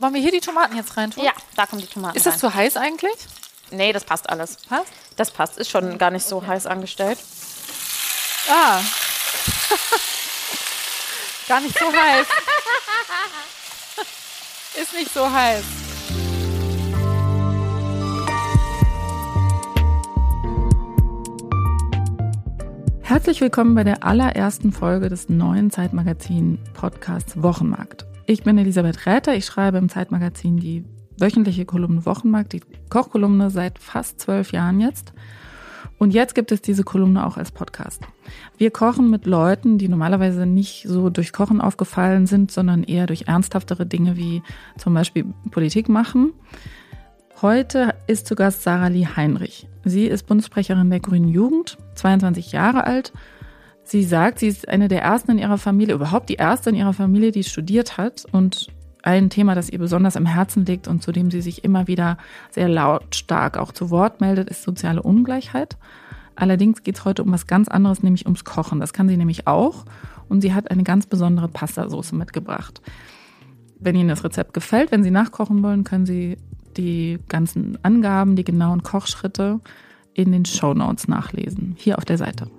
Wollen wir hier die Tomaten jetzt reintun? Ja, da kommen die Tomaten Ist das rein. zu heiß eigentlich? Nee, das passt alles. Passt? Das passt. Ist schon gar nicht so heiß angestellt. Ah. Gar nicht so heiß. Ist nicht so heiß. Herzlich willkommen bei der allerersten Folge des neuen Zeitmagazin-Podcasts Wochenmarkt. Ich bin Elisabeth Räther, ich schreibe im Zeitmagazin die wöchentliche Kolumne Wochenmarkt, die Kochkolumne seit fast zwölf Jahren jetzt. Und jetzt gibt es diese Kolumne auch als Podcast. Wir kochen mit Leuten, die normalerweise nicht so durch Kochen aufgefallen sind, sondern eher durch ernsthaftere Dinge wie zum Beispiel Politik machen. Heute ist zu Gast Sarah Lee Heinrich. Sie ist Bundessprecherin der Grünen Jugend, 22 Jahre alt. Sie sagt, sie ist eine der ersten in ihrer Familie, überhaupt die erste in ihrer Familie, die studiert hat und ein Thema, das ihr besonders am Herzen liegt und zu dem sie sich immer wieder sehr lautstark auch zu Wort meldet, ist soziale Ungleichheit. Allerdings geht es heute um was ganz anderes, nämlich ums Kochen. Das kann sie nämlich auch. Und sie hat eine ganz besondere Pastasauce mitgebracht. Wenn Ihnen das Rezept gefällt, wenn Sie nachkochen wollen, können Sie die ganzen Angaben, die genauen Kochschritte in den Show Notes nachlesen. Hier auf der Seite.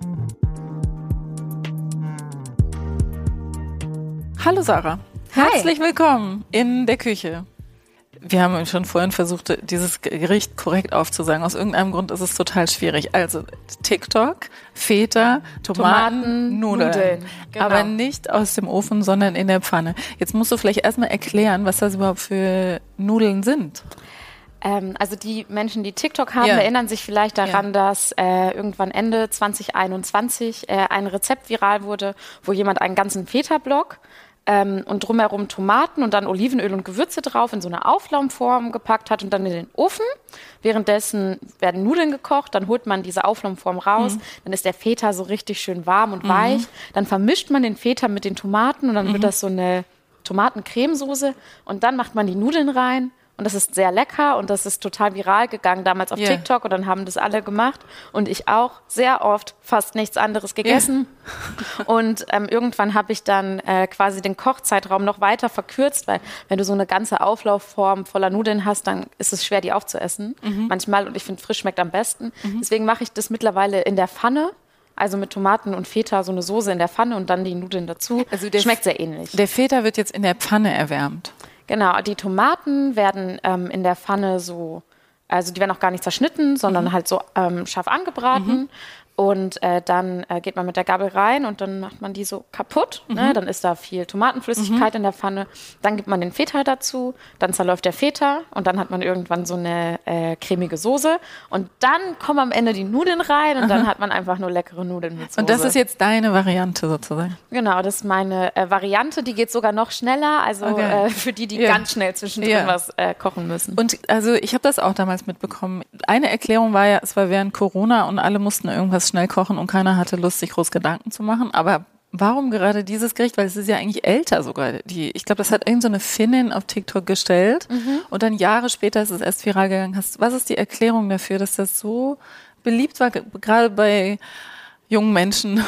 Hallo Sarah. Hi. Herzlich willkommen in der Küche. Wir haben schon vorhin versucht, dieses Gericht korrekt aufzusagen. Aus irgendeinem Grund ist es total schwierig. Also TikTok, Feta, Tomaten, Tomaten, Nudeln. Nudeln, genau. Aber nicht aus dem Ofen, sondern in der Pfanne. Jetzt musst du vielleicht erstmal erklären, was das überhaupt für Nudeln sind. Ähm, also die Menschen, die TikTok haben, Ja. erinnern sich vielleicht daran, Ja. dass äh, irgendwann Ende 2021 äh, ein Rezept viral wurde, wo jemand einen ganzen Feta-Block ähm, und drumherum Tomaten und dann Olivenöl und Gewürze drauf in so eine Auflaumform gepackt hat und dann in den Ofen. Währenddessen werden Nudeln gekocht, dann holt man diese Auflaumform raus, dann ist der Feta so richtig schön warm und weich. Dann vermischt man den Feta mit den Tomaten und dann wird das so eine Tomatencremesoße und dann macht man die Nudeln rein. Und das ist sehr lecker und das ist total viral gegangen damals auf Ja. TikTok und dann haben das alle gemacht und ich auch sehr oft fast nichts anderes gegessen. Und ähm, irgendwann habe ich dann äh, quasi den Kochzeitraum noch weiter verkürzt, weil wenn du so eine ganze Auflaufform voller Nudeln hast, dann ist es schwer, die aufzuessen. Manchmal und ich finde, frisch schmeckt am besten. Deswegen mache ich das mittlerweile in der Pfanne. Also mit Tomaten und Feta so eine Soße in der Pfanne und dann die Nudeln dazu. Also der- Schmeckt sehr ähnlich. Der Feta wird jetzt in der Pfanne erwärmt. Genau, die Tomaten werden ähm, in der Pfanne so, also die werden auch gar nicht zerschnitten, sondern halt so ähm, scharf angebraten. Und äh, dann äh, geht man mit der Gabel rein und dann macht man die so kaputt. Ne? Dann ist da viel Tomatenflüssigkeit in der Pfanne. Dann gibt man den Feta dazu, dann zerläuft der Feta und dann hat man irgendwann so eine äh, cremige Soße. Und dann kommen am Ende die Nudeln rein und dann hat man einfach nur leckere Nudeln mit Soße. Und das ist jetzt deine Variante sozusagen. Genau, das ist meine äh, Variante. Die geht sogar noch schneller. Also Okay. äh, für die, die Ja. ganz schnell zwischendrin Ja. was äh, kochen müssen. Und also ich habe das auch damals mitbekommen. Eine Erklärung war ja, es war während Corona und alle mussten irgendwas schnell kochen und keiner hatte Lust, sich groß Gedanken zu machen. Aber warum gerade dieses Gericht? Weil es ist ja eigentlich älter sogar. Die, ich glaube, das hat irgend so eine Finnin auf TikTok gestellt und dann Jahre später ist es erst viral gegangen. Hast, was ist die Erklärung dafür, dass das so beliebt war, ge- gerade bei jungen Menschen?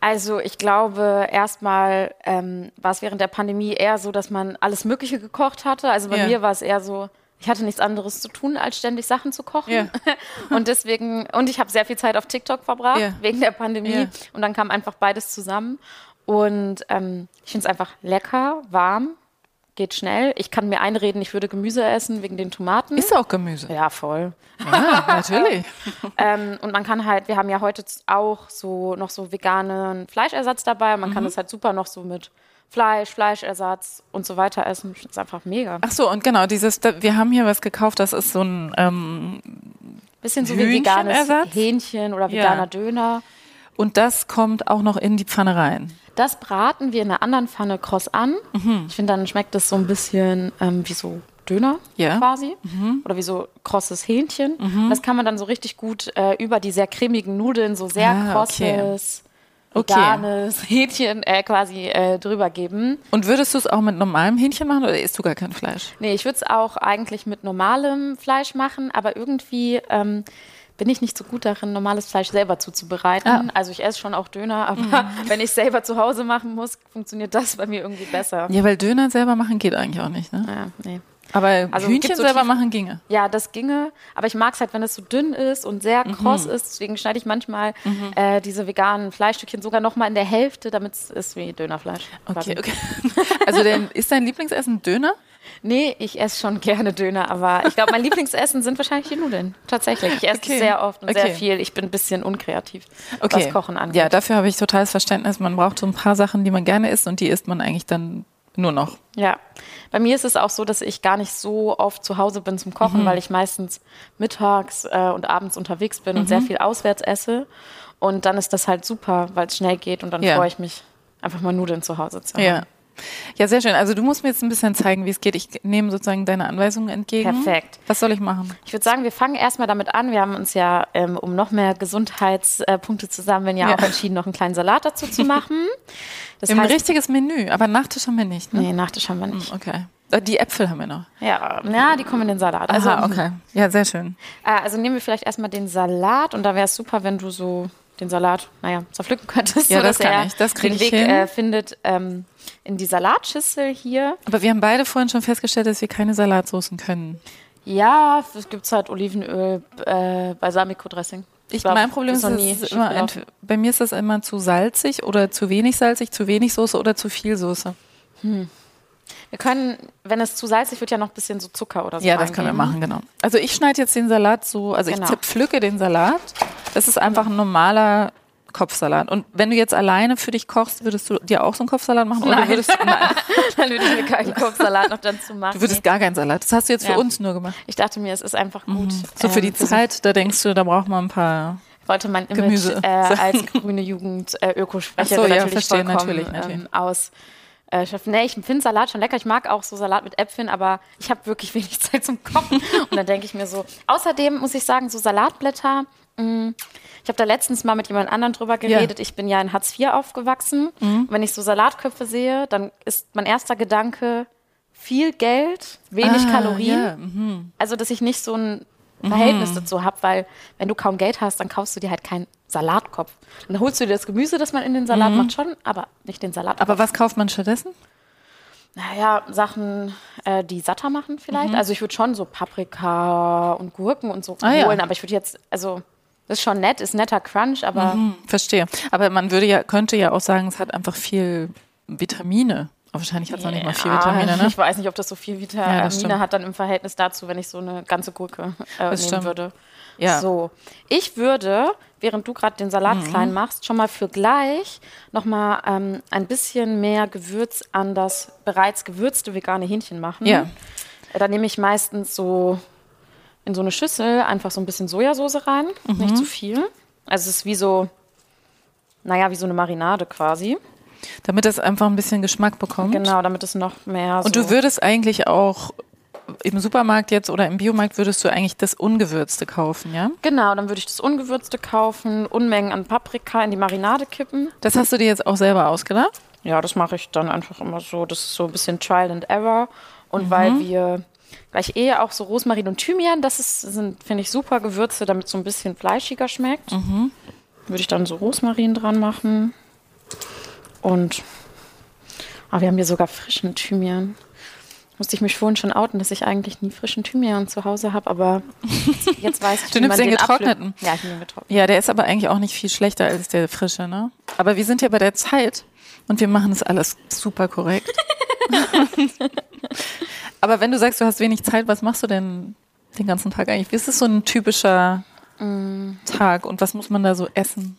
Also ich glaube, erstmal ähm, war es während der Pandemie eher so, dass man alles Mögliche gekocht hatte. Also bei Ja. mir war es eher so, ich hatte nichts anderes zu tun, als ständig Sachen zu kochen. Ja. Und deswegen, und ich habe sehr viel Zeit auf TikTok verbracht, Ja. wegen der Pandemie. Ja. Und dann kam einfach beides zusammen. Und ähm, ich finde es einfach lecker, warm, geht schnell. Ich kann mir einreden, ich würde Gemüse essen wegen den Tomaten. Ist auch Gemüse. ja, voll. Ja, natürlich. Ähm, und man kann halt, wir haben ja heute auch so noch so veganen Fleischersatz dabei. Man kann das halt super noch so mit Fleisch, Fleischersatz und so weiter essen. Das ist einfach mega. Ach so, und genau, dieses, wir haben hier was gekauft, das ist so ein ähm, Bisschen so wie veganes? Hähnchen oder Ja. veganer Döner. Und das kommt auch noch in die Pfanne rein. Das braten wir in einer anderen Pfanne kross an. Mhm. Ich finde, dann schmeckt das so ein bisschen ähm, wie so Döner Ja. Mhm. quasi. Oder wie so krosses Hähnchen. Das kann man dann so richtig gut äh, über die sehr cremigen Nudeln, so sehr Ah, krosses, Okay. Veganes Hähnchen äh, quasi äh, drüber geben. Und würdest du es auch mit normalem Hähnchen machen oder isst du gar kein Fleisch? Nee, ich würde es auch eigentlich mit normalem Fleisch machen, aber irgendwie ähm, bin ich nicht so gut darin, normales Fleisch selber zuzubereiten. Ah. Also ich esse schon auch Döner, aber wenn ich selber zu Hause machen muss, funktioniert das bei mir irgendwie besser. Ja, weil Döner selber machen geht eigentlich auch nicht, ne? Ja, nee. Aber Also, Hühnchen so selber tief- machen ginge. Ja, das ginge, aber ich mag es halt, wenn es so dünn ist und sehr Mhm. kross ist. Deswegen schneide ich manchmal äh, diese veganen Fleischstückchen sogar noch mal in der Hälfte, damit es ist wie Dönerfleisch. Okay, okay. Also denn, ist dein Lieblingsessen Döner? Nee, ich esse schon gerne Döner, aber ich glaube, mein Lieblingsessen sind wahrscheinlich die Nudeln. Tatsächlich. Ich esse Okay. sehr oft und Okay. sehr viel. Ich bin ein bisschen unkreativ, Okay. was Kochen angeht. Ja, dafür habe ich totales Verständnis. Man braucht so ein paar Sachen, die man gerne isst und die isst man eigentlich dann nur noch. Ja, bei mir ist es auch so, dass ich gar nicht so oft zu Hause bin zum Kochen, Mhm. weil ich meistens mittags äh, und abends unterwegs bin und sehr Mhm. viel auswärts esse. Und dann ist das halt super, weil es schnell geht und dann Ja. freue ich mich, einfach mal Nudeln zu Hause zu haben. Ja. Ja, sehr schön. Also du musst mir jetzt ein bisschen zeigen, wie es geht. Ich nehme sozusagen deine Anweisungen entgegen. Perfekt. Was soll ich machen? Ich würde sagen, wir fangen erstmal damit an. Wir haben uns ja, ähm, um noch mehr Gesundheitspunkte zu sammeln, ja, Ja. auch entschieden, noch einen kleinen Salat dazu zu machen. Das Wir haben ein heißt, richtiges Menü, aber Nachtisch haben wir nicht. Ne? nee, Nachtisch haben wir nicht. Okay. Äh, Die Äpfel haben wir noch. Ja, ja, die kommen in den Salat. Also, Aha, okay. Ja, sehr schön. Äh, also nehmen wir vielleicht erstmal den Salat und da wäre es super, wenn du so den Salat, naja, zerpflücken könntest. Ja, so, das kann ich. Das krieg den ich Weg hin. Äh, findet ähm, in die Salatschüssel hier. Aber wir haben beide vorhin schon festgestellt, dass wir keine Salatsoßen können. Ja, es gibt halt Olivenöl, äh, Balsamico-Dressing. Ich, glaub, mein Problem ist, ist immer, entweder- bei mir ist das immer zu salzig oder zu wenig salzig, zu wenig Soße oder zu viel Soße. Wir können, wenn es zu salzig wird, ja noch ein bisschen so Zucker oder so Ja, das können wir machen, genau. Also ich schneide jetzt den Salat so, also Genau. ich zerpflücke den Salat. Das ist einfach ein normaler Kopfsalat. Und wenn du jetzt alleine für dich kochst, würdest du dir auch so einen Kopfsalat machen? Oder Nein. würdest du, nein, Dann würde ich mir keinen Kopfsalat noch dazu machen. du würdest gar keinen Salat. Das hast du jetzt für Ja. uns nur gemacht. ich dachte mir, es ist einfach gut. So für ähm, die Zeit, da denkst du, da braucht man ein paar. wollte mein Image Gemüse. äh, als grüne Jugend äh, Ökosprecherin Ach so, ja, natürlich verstehe, vollkommen natürlich, natürlich. Ähm, aus. Äh, nee, ich finde Salat schon lecker. Ich mag auch so Salat mit Äpfeln, aber ich habe wirklich wenig Zeit zum Kochen. Und dann denke ich mir so. Außerdem muss ich sagen, so Salatblätter. Mh, ich habe da letztens mal mit jemand anderem drüber geredet. Ich bin ja in Hartz IV aufgewachsen. Mhm. Wenn ich so Salatköpfe sehe, dann ist mein erster Gedanke viel Geld, wenig Ah, Kalorien. Ja, mhm. Also, dass ich nicht so ein Verhältnis dazu habe, weil wenn du kaum Geld hast, dann kaufst du dir halt keinen Salatkopf. Dann holst du dir das Gemüse, das man in den Salat macht, schon, aber nicht den Salat. Aber was kauft man stattdessen? naja, Sachen, äh, die satter machen vielleicht. Also ich würde schon so Paprika und Gurken und so Ah, ja. holen, aber ich würde jetzt, also das ist schon nett, ist netter Crunch, aber Hm, verstehe. Aber man würde ja, könnte ja auch sagen, es hat einfach viel Vitamine. Wahrscheinlich hat es noch nicht mal viel Ja, Vitamine, ne? Ich weiß nicht, ob das so viel Ja, Vitamine stimmt. hat dann im Verhältnis dazu, wenn ich so eine ganze Gurke äh, Das nehmen stimmt. würde. Ja. So, ich würde, während du gerade den Salat Mhm. klein machst, schon mal für gleich nochmal ähm, ein bisschen mehr Gewürz an das bereits gewürzte vegane Hähnchen machen. Ja. Äh, Da nehme ich meistens so in so eine Schüssel einfach so ein bisschen Sojasauce rein, Mhm. nicht zu viel. Also es ist wie so, naja, wie so eine Marinade quasi. Damit das einfach ein bisschen Geschmack bekommt. Genau, damit es noch mehr so... Und du würdest eigentlich auch im Supermarkt jetzt oder im Biomarkt würdest du eigentlich das Ungewürzte kaufen, ja? Genau, dann würde ich das Ungewürzte kaufen, Unmengen an Paprika in die Marinade kippen. Das hast du dir jetzt auch selber ausgedacht? Ja, das mache ich dann einfach immer so. Das ist so ein bisschen Trial and Error. Und Mhm. weil wir gleich eh auch so Rosmarin und Thymian, das ist, sind, finde ich, super Gewürze, damit es so ein bisschen fleischiger schmeckt. Mhm. Würde ich dann so Rosmarin dran machen. Und ah, wir haben hier sogar frischen Thymian. Musste ich mich vorhin schon outen, dass ich eigentlich nie frischen Thymian zu Hause habe, aber jetzt, weiß ich, Du nimmst den getrockneten? Ja, ich nehme getrockneten. Ja, der ist aber eigentlich auch nicht viel schlechter als der frische, ne? Aber wir sind ja bei der Zeit und wir machen das alles super korrekt. aber wenn du sagst, du hast wenig Zeit, was machst du denn den ganzen Tag eigentlich? Wie ist es so ein typischer Tag und was muss man da so essen?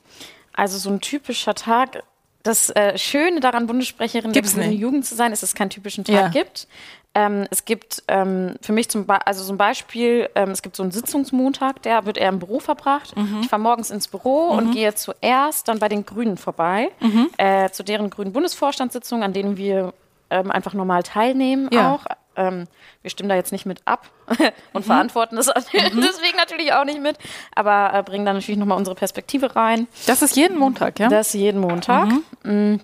Also so ein typischer Tag. Das äh, Schöne daran, Bundessprecherin Gibt's der nicht. Jugend zu sein, ist, dass es keinen typischen Tag Ja. gibt. Ähm, es gibt ähm, für mich zum, Be also zum Beispiel, ähm, es gibt so einen Sitzungsmontag, der wird eher im Büro verbracht. Mhm. Ich fahre morgens ins Büro und gehe zuerst dann bei den Grünen vorbei, Mhm. äh, zu deren grünen Bundesvorstandssitzungen, an denen wir ähm, einfach normal teilnehmen Ja. auch. Ähm, wir stimmen da jetzt nicht mit ab und Mhm. verantworten das deswegen natürlich auch nicht mit, aber äh, bringen dann natürlich nochmal unsere Perspektive rein. Das ist jeden Montag, ja? Das jeden Montag. Mm.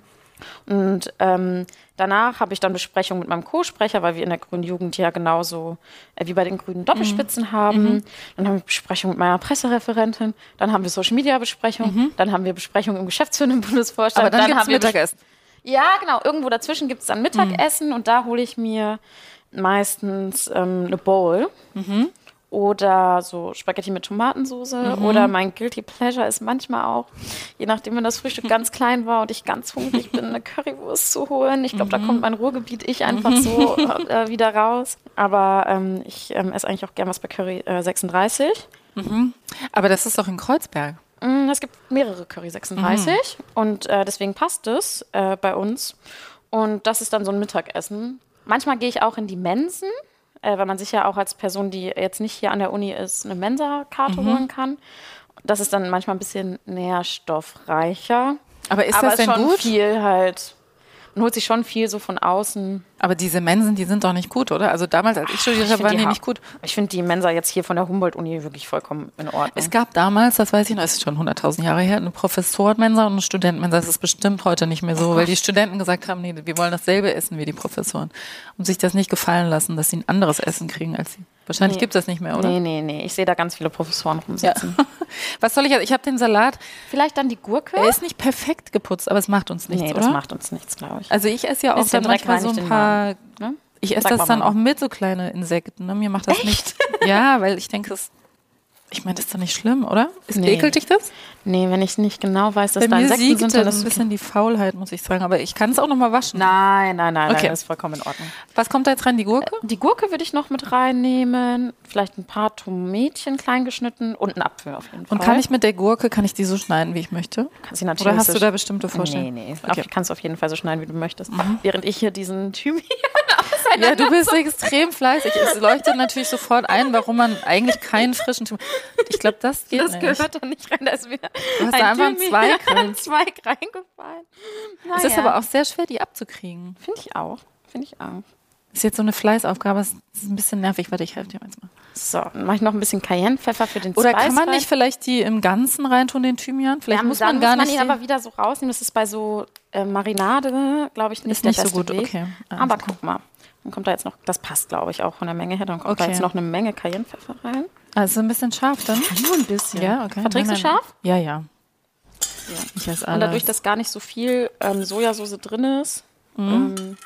Und ähm, danach habe ich dann Besprechungen mit meinem Co-Sprecher, weil wir in der Grünen Jugend ja genauso äh, wie bei den Grünen Doppelspitzen haben. Dann haben wir Besprechungen mit meiner Pressereferentin. Dann haben wir Social Media Besprechungen. Dann haben wir Besprechungen im geschäftsführenden Bundesvorstand. aber dann, haben gibt's wir Mittagessen. Ja, genau. Irgendwo dazwischen gibt es dann Mittagessen und da hole ich mir meistens ähm, eine Bowl. Oder so Spaghetti mit Tomatensauce. Oder mein Guilty Pleasure ist manchmal auch, je nachdem, wenn das Frühstück ganz klein war und ich ganz hungrig bin, eine Currywurst zu holen. Ich glaube, da kommt mein Ruhrgebiet ich einfach so äh, wieder raus. Aber ähm, ich ähm, esse eigentlich auch gern was bei Curry äh, 36. Aber das ist doch in Kreuzberg. Mm, Es gibt mehrere Curry 36 und äh, deswegen passt es äh, bei uns. Und das ist dann so ein Mittagessen. Manchmal gehe ich auch in die Mensen, äh, weil man sich ja auch als Person, die jetzt nicht hier an der Uni ist, eine Mensa-Karte holen kann. Das ist dann manchmal ein bisschen nährstoffreicher. Aber ist Aber das es denn schon gut? viel halt. Man holt sich schon viel so von außen. Aber diese Mensen, die sind doch nicht gut, oder? Also damals, als ich studiert Ich habe, waren die ha- nicht gut. Ich finde die Mensa jetzt hier von der Humboldt-Uni wirklich vollkommen in Ordnung. Es gab damals, das weiß ich noch, es ist schon 100.000 Jahre her, eine Professorenmensa und eine Studentenmensa. Das ist bestimmt heute nicht mehr so, weil die Studenten gesagt haben, nee, wir wollen dasselbe essen wie die Professoren. Und sich das nicht gefallen lassen, dass sie ein anderes Essen kriegen als sie. Wahrscheinlich Nee. gibt es das nicht mehr, oder? Nee, nee, nee. Ich sehe da ganz viele Professoren Ja. rumsitzen. Was soll ich, ich habe den Salat, Vielleicht dann die Gurke? er ist nicht perfekt geputzt, aber es macht uns nichts, nee, oder? das macht uns nichts, glaube ich. also ich esse ja auch dann manchmal so ein paar, ne? ich esse Sag das mal, dann Mama. auch mit so kleine Insekten. Ne? Mir macht das nicht. Ja, weil ich denke, es, ich meine, das ist doch nicht schlimm, oder? Ist, Nee. Ekelt dich das? Nee, wenn ich nicht genau weiß, dass Bei da Insekten sind, dann ein ist es bisschen die Faulheit, muss ich sagen. Aber ich kann es auch noch mal waschen. Nein, nein, nein, Okay. nein, das ist vollkommen in Ordnung. Was kommt da jetzt rein? Die Gurke? Die Gurke würde ich noch mit reinnehmen. Vielleicht ein paar Tomätchen klein geschnitten und einen Apfel auf jeden Fall. Und kann ich mit der Gurke, kann ich die so schneiden, wie ich möchte? Kannst sie natürlich Oder hast du da bestimmte Nee, Vorstellungen? nee. Okay. Auf, kannst du auf jeden Fall so schneiden, wie du möchtest. Während ich hier diesen Thymian Ja, du bist extrem fleißig. Es leuchtet natürlich sofort ein, warum man eigentlich keinen frischen Thymian. Ich glaube, das geht Das nicht. gehört da nicht rein. Da ist mir Du hast da einfach einen Zweig ein rein. Zweig reingefallen. Es ist aber auch sehr schwer, die abzukriegen. Finde ich auch. Finde ich auch. Ist jetzt so eine Fleißaufgabe, es ist ein bisschen nervig. Warte, ich helfe dir jetzt mal. So, dann mache ich noch ein bisschen Cayennepfeffer für den Oder Spice kann man rein. nicht vielleicht die im Ganzen reintun, den Thymian? Vielleicht Ja, muss man gar muss man nicht. ihn aber wieder so rausnehmen. Das ist bei so äh, Marinade, glaube ich, nicht Ist der nicht so gut, Weg. okay. Alles Aber guck mal. Dann kommt da jetzt noch, das passt, glaube ich, auch von der Menge her. Dann kommt da Okay. jetzt noch eine Menge Cayennepfeffer rein. also ein bisschen scharf dann. Nur ein bisschen. Ja, okay. Verträgst du Nein, nein. scharf? Ja, ja. Ich esse alles. Und dadurch, dass gar nicht so viel ähm, Sojasauce drin ist, Mhm. ähm,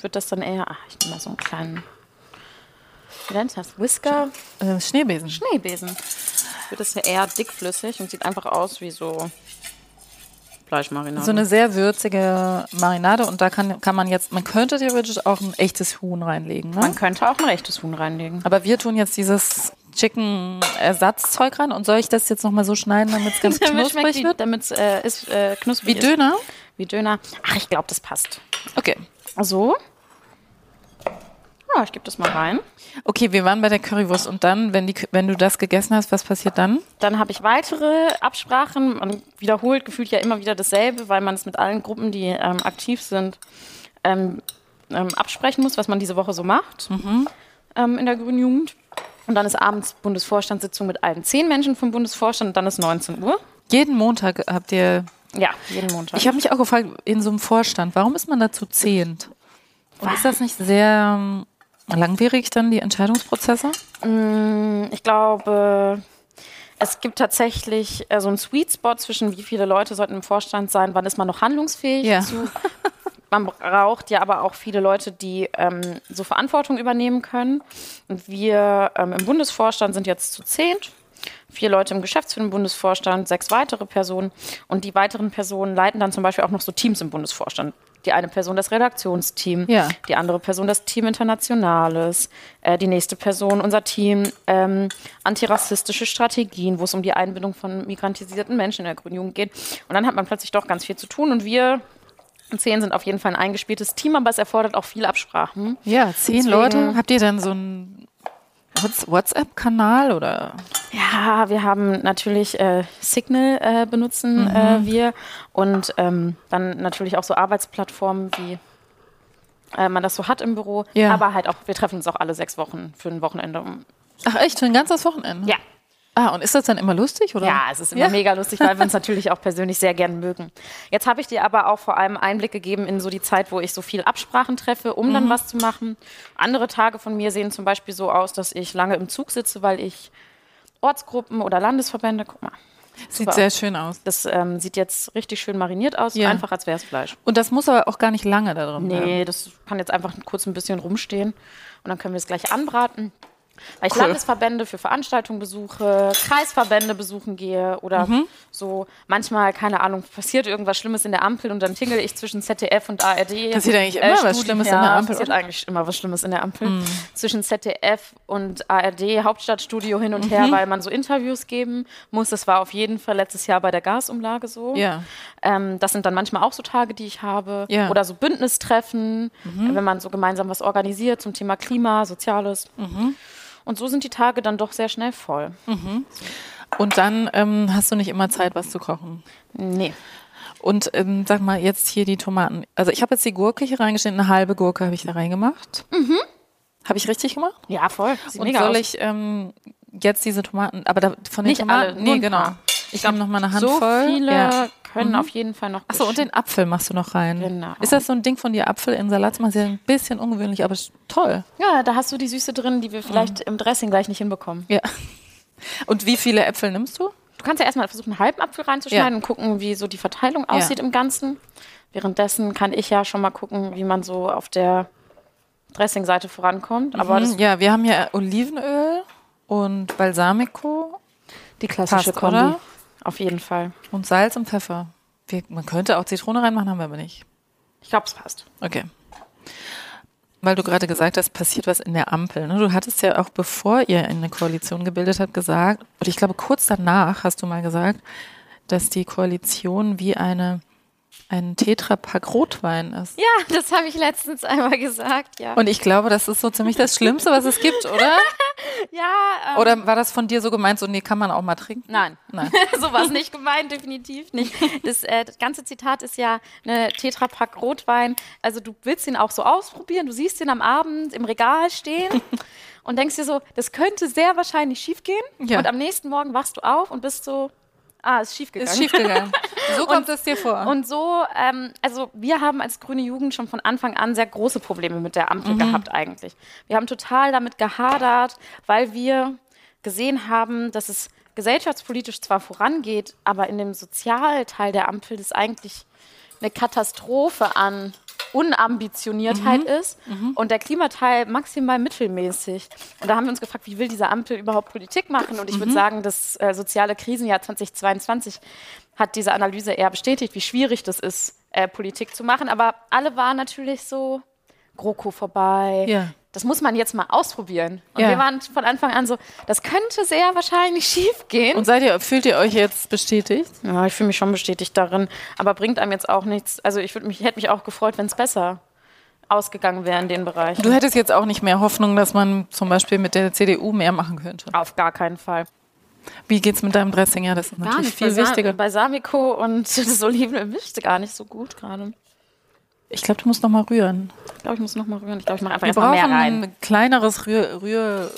wird das dann eher, ach, ich nehme mal so einen kleinen, wie nennt das? Whisker? äh, Schneebesen. Schneebesen. Wird das ja eher dickflüssig und sieht einfach aus wie so Fleischmarinade. So eine sehr würzige Marinade und da kann, kann man jetzt, man könnte theoretisch auch ein echtes Huhn reinlegen. Ne? Man könnte auch ein echtes Huhn reinlegen. Aber wir tun jetzt dieses Chicken-Ersatzzeug rein und soll ich das jetzt nochmal so schneiden, damit es ganz knusprig wird? damit es äh, ist, äh, knusprig Wie ist. Döner? Wie Döner. Ach, ich glaube, das passt. Okay. So. Ja, ich gebe das mal rein. Okay, wir waren bei der Currywurst und dann, wenn, die, wenn du das gegessen hast, was passiert dann? Dann habe ich weitere Absprachen. Man wiederholt gefühlt ja immer wieder dasselbe, weil man es mit allen Gruppen, die ähm, aktiv sind, ähm, ähm, absprechen muss, was man diese Woche so macht ähm, in der Grünen Jugend. Und dann ist abends Bundesvorstandssitzung mit allen zehn Menschen vom Bundesvorstand und dann ist 19 Uhr. Jeden Montag habt ihr. Ja, jeden Montag. Ich habe mich auch gefragt, in so einem Vorstand, warum ist man dazu zehnt? Und ist das nicht sehr ähm, langwierig dann, die Entscheidungsprozesse? Ich glaube, es gibt tatsächlich äh, so einen Sweet Spot zwischen wie viele Leute sollten im Vorstand sein, wann ist man noch handlungsfähig. Ja. Zu, man braucht ja aber auch viele Leute, die ähm, so Verantwortung übernehmen können. Und wir ähm, im Bundesvorstand sind jetzt zu zehnt. Vier Leute im geschäftsführenden Bundesvorstand, sechs weitere Personen. Und die weiteren Personen leiten dann zum Beispiel auch noch so Teams im Bundesvorstand. Die eine Person das Redaktionsteam, Ja. die andere Person das Team Internationales, äh, die nächste Person unser Team ähm, antirassistische Strategien, wo es um die Einbindung von migrantisierten Menschen in der Grünen Jugend geht. Und dann hat man plötzlich doch ganz viel zu tun und wir zehn sind auf jeden Fall ein eingespieltes Team, aber es erfordert auch viel Absprachen. Ja, zehn Deswegen- Leute. Habt ihr dann so Whats- WhatsApp-Kanal oder? Ja, wir haben natürlich äh, Signal äh, benutzen Mhm. äh, wir und ähm, dann natürlich auch so Arbeitsplattformen, wie äh, man das so hat im Büro. Ja. Aber halt auch, wir treffen uns auch alle sechs Wochen für ein Wochenende. Um, Ach echt, für ein ganzes Wochenende? ja. Ah, und ist das dann immer lustig, oder? Ja, es ist immer Ja. mega lustig, weil wir uns natürlich auch persönlich sehr gern mögen. Jetzt habe ich dir aber auch vor allem Einblick gegeben in so die Zeit, wo ich so viel Absprachen treffe, um Mhm. dann was zu machen. Andere Tage von mir sehen zum Beispiel so aus, dass ich lange im Zug sitze, weil ich Ortsgruppen oder Landesverbände, guck mal, Sieht sehr schön aus. das ähm, sieht jetzt richtig schön mariniert aus, Ja. einfach als wäre es Fleisch. Und das muss aber auch gar nicht lange da drin bleiben. Nee, das kann jetzt einfach kurz ein bisschen rumstehen. und dann können wir es gleich anbraten. Weil ich Cool. Landesverbände für Veranstaltungen besuche, Kreisverbände besuchen gehe oder Mhm. so manchmal, keine Ahnung, passiert irgendwas Schlimmes in der Ampel und dann tingle ich zwischen ZDF und ARD. Passiert eigentlich immer was Studien- Schlimmes in ja, der Ampel, passiert oder? eigentlich immer was Schlimmes in der Ampel. Mhm. Zwischen ZDF und ARD, Hauptstadtstudio hin und her, Mhm. weil man so Interviews geben muss. Das war auf jeden Fall letztes Jahr bei der Gasumlage so. Ja. Ähm, das sind dann manchmal auch so Tage, die ich habe. Ja. Mhm. Oder so Bündnistreffen, wenn man so gemeinsam was organisiert zum Thema Klima, Soziales. Mhm. Und so sind die Tage dann doch sehr schnell voll. Und dann ähm, hast du nicht immer Zeit, was zu kochen. Nee. Und ähm, sag mal, jetzt hier die Tomaten. Also ich habe jetzt die Gurke hier reingeschnitten, eine halbe Gurke habe ich da reingemacht. Habe ich richtig gemacht? Ja, voll. Sieht Und soll aus. ich ähm, jetzt diese Tomaten, aber da, von den Nicht Tomaten, alle, nee, genau. Ich glaub, nehme noch mal eine So Handvoll. viele Ja. Können auf jeden Fall noch. Achso, und den Apfel machst du noch rein. Genau. Ist das so ein Ding von dir, Apfel in Salat zu machen? Ist ja ein bisschen ungewöhnlich, aber toll. Ja, da hast du die Süße drin, die wir vielleicht im Dressing gleich nicht hinbekommen. Ja. Und wie viele Äpfel nimmst du? Du kannst ja erstmal versuchen, einen halben Apfel reinzuschneiden und gucken, wie so die Verteilung aussieht im Ganzen. Währenddessen kann ich ja schon mal gucken, wie man so auf der Dressing-Seite vorankommt. Aber das Mhm. ja, wir haben ja Olivenöl und Balsamico die klassische passt, Kombi. oder? Auf jeden Fall. Und Salz und Pfeffer. Wir, man könnte auch Zitrone reinmachen, haben wir aber nicht. Ich glaube, es passt. Okay. Weil du gerade gesagt hast, passiert was in der Ampel. Ne? Du hattest ja auch, bevor ihr eine Koalition gebildet habt, gesagt, und ich glaube, kurz danach hast du mal gesagt, dass die Koalition wie eine, ein Tetrapack Rotwein ist. Ja, das habe ich letztens einmal gesagt, ja. Und ich glaube, das ist so ziemlich das Schlimmste, was es gibt, oder? ja, ähm, Oder war das von dir so gemeint, so, nee, kann man auch mal trinken? Nein. Nein. so war es nicht gemeint, definitiv nicht. Das, äh, das ganze Zitat ist ja eine Tetrapack Rotwein. Also du willst ihn auch so ausprobieren. Du siehst ihn am Abend im Regal stehen und denkst dir so, das könnte sehr wahrscheinlich schiefgehen. Ja. Und am nächsten Morgen wachst du auf und bist so, ah, ist schiefgegangen. Ist schiefgegangen. So kommt es dir vor. Und so, ähm, also wir haben als grüne Jugend schon von Anfang an sehr große Probleme mit der Ampel gehabt eigentlich. Wir haben total damit gehadert, weil wir gesehen haben, dass es gesellschaftspolitisch zwar vorangeht, aber in dem Sozialteil der Ampel das eigentlich eine Katastrophe an Unambitioniertheit ist und der Klimateil maximal mittelmäßig. Und da haben wir uns gefragt, wie will diese Ampel überhaupt Politik machen? Und ich würde sagen, das äh, soziale Krisenjahr 2022 hat diese Analyse eher bestätigt, wie schwierig das ist, äh, Politik zu machen. Aber alle waren natürlich so, GroKo vorbei. Ja. Das muss man jetzt mal ausprobieren. Und Ja. wir waren von Anfang an so, das könnte sehr wahrscheinlich schief gehen. Und seid ihr, fühlt ihr euch jetzt bestätigt? Ja, ich fühle mich schon bestätigt darin, aber bringt einem jetzt auch nichts. Also ich mich, hätte mich auch gefreut, wenn es besser ausgegangen wäre in den Bereichen. Du hättest jetzt auch nicht mehr Hoffnung, dass man zum Beispiel mit der CDU mehr machen könnte. Auf gar keinen Fall. Wie geht's mit deinem Dressing? Ja, das ist natürlich viel Balsam- wichtiger. Balsamico und das Olivenöl mischt gar nicht so gut gerade. Ich glaube, du musst noch mal rühren. Ich glaube, ich muss noch mal rühren. Ich glaube, ich mache einfach erstmal mehr brauchen rein. ein kleineres Rühr... Rühr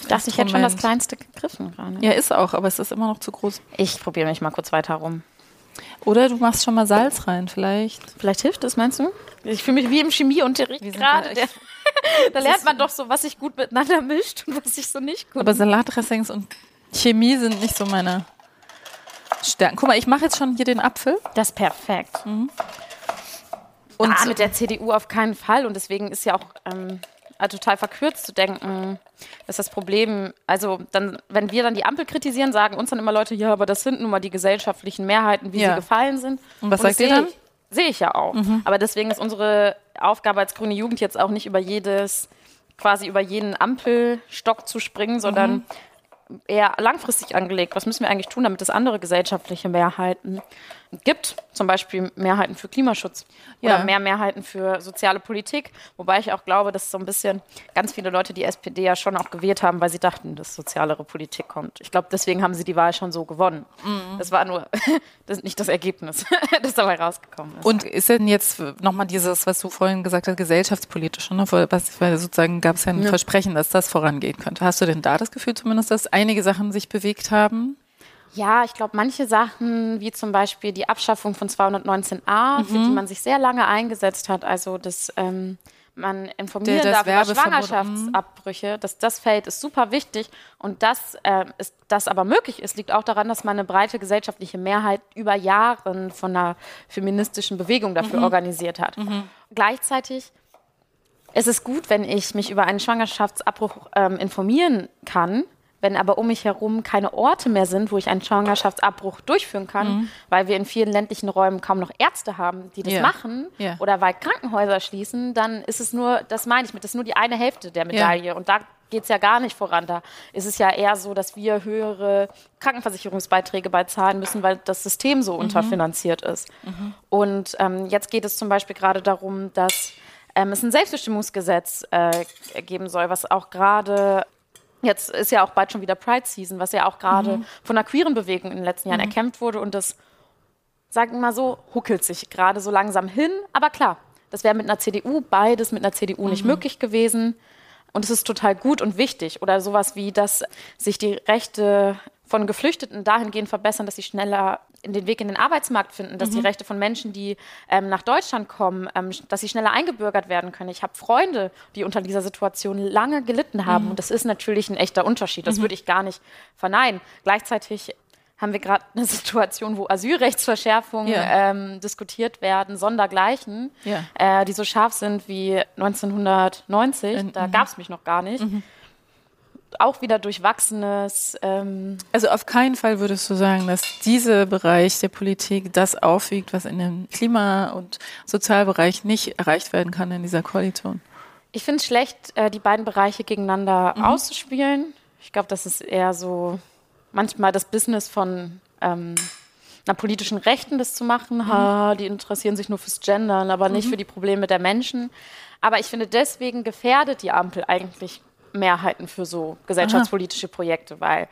Ich dachte, ich hätte schon das kleinste gegriffen gerade. ja, ist auch, aber es ist immer noch zu groß. Ich probiere mich mal kurz weiter rum. Oder du machst schon mal Salz rein, vielleicht. Vielleicht hilft das, meinst du? Ich fühle mich wie im Chemieunterricht gerade. Da lernt man doch so, was sich gut miteinander mischt und was sich so nicht gut Aber Salatdressings und Chemie sind nicht so meine Stärken. Guck mal, ich mache jetzt schon hier den Apfel. Das ist perfekt. Und ah, mit der CDU auf keinen Fall. Und deswegen ist ja auch ähm, äh, total verkürzt zu denken, dass das Problem, also dann, wenn wir dann die Ampel kritisieren, sagen uns dann immer Leute, ja, aber das sind nun mal die gesellschaftlichen Mehrheiten, wie Ja. sie gefallen sind. Und was das sagt ihr dann? Mhm. Sehe ich ja auch. Aber deswegen ist unsere Aufgabe als grüne Jugend jetzt auch nicht über jedes, quasi über jeden Ampelstock zu springen, sondern Mhm. eher langfristig angelegt. Was müssen wir eigentlich tun, damit es andere gesellschaftliche Mehrheiten gibt? Zum Beispiel Mehrheiten für Klimaschutz Ja. oder mehr Mehrheiten für soziale Politik. Wobei ich auch glaube, dass so ein bisschen ganz viele Leute die SPD ja schon auch gewählt haben, weil sie dachten, dass sozialere Politik kommt. Ich glaube, deswegen haben sie die Wahl schon so gewonnen. Mhm. Das war nur das, nicht das Ergebnis, das dabei rausgekommen ist. Und ist denn jetzt nochmal dieses, was du vorhin gesagt hast, gesellschaftspolitisch, ne? was, weil sozusagen gab es ja ein Versprechen, dass das vorangehen könnte. Hast du denn da das Gefühl zumindest, dass einige Sachen sich bewegt haben? Ja, ich glaube, manche Sachen, wie zum Beispiel die Abschaffung von 219a, für Mhm. die man sich sehr lange eingesetzt hat, also dass ähm, man informieren das darf über Werbeverbot, mhm. Schwangerschaftsabbrüche, dass das fällt, ist super wichtig. Und dass äh, ist, das aber möglich ist, liegt auch daran, dass man eine breite gesellschaftliche Mehrheit über Jahre von einer feministischen Bewegung Mhm. dafür organisiert hat. Gleichzeitig es ist gut, wenn ich mich über einen Schwangerschaftsabbruch ähm, informieren kann. Wenn aber um mich herum keine Orte mehr sind, wo ich einen Schwangerschaftsabbruch durchführen kann, mhm. weil wir in vielen ländlichen Räumen kaum noch Ärzte haben, die das yeah. machen, yeah. oder weil Krankenhäuser schließen, dann ist es nur, das meine ich mit, das ist nur die eine Hälfte der Medaille. Yeah. Und da geht es ja gar nicht voran. Da ist es ja eher so, dass wir höhere Krankenversicherungsbeiträge bezahlen müssen, weil das System so mhm. unterfinanziert ist. Mhm. Und ähm, jetzt geht es zum Beispiel gerade darum, dass ähm, es ein Selbstbestimmungsgesetz äh, geben soll, was auch gerade Jetzt ist ja auch bald schon wieder Pride Season, was ja auch gerade mhm. von der queeren Bewegung in den letzten Jahren mhm. erkämpft wurde. Und das, sagen wir mal so, huckelt sich gerade so langsam hin. Aber klar, das wäre mit einer CDU, beides mit einer CDU mhm. nicht möglich gewesen. Und es ist total gut und wichtig. Oder sowas wie, dass sich die Rechte von Geflüchteten dahingehend verbessern, dass sie schneller in den Weg in den Arbeitsmarkt finden, dass mhm. die Rechte von Menschen, die ähm, nach Deutschland kommen, ähm, dass sie schneller eingebürgert werden können. Ich habe Freunde, die unter dieser Situation lange gelitten haben mhm. und das ist natürlich ein echter Unterschied. Das mhm. würde ich gar nicht verneinen. Gleichzeitig haben wir gerade eine Situation, wo Asylrechtsverschärfungen yeah. ähm, diskutiert werden, sondergleichen, yeah. äh, die so scharf sind wie 1990. In, da mhm. gab es mich noch gar nicht. Auch wieder durchwachsenes. Ähm also auf keinen Fall würdest du sagen, dass dieser Bereich der Politik das aufwiegt, was in dem Klima- und Sozialbereich nicht erreicht werden kann in dieser Koalition. Ich finde es schlecht, äh, die beiden Bereiche gegeneinander mhm. auszuspielen. Ich glaube, das ist eher so manchmal das Business von ähm, einer politischen Rechten, das zu machen. Mhm. Ha, die interessieren sich nur fürs Gendern, aber nicht mhm. für die Probleme der Menschen. Aber ich finde, deswegen gefährdet die Ampel eigentlich Mehrheiten für so gesellschaftspolitische Projekte, weil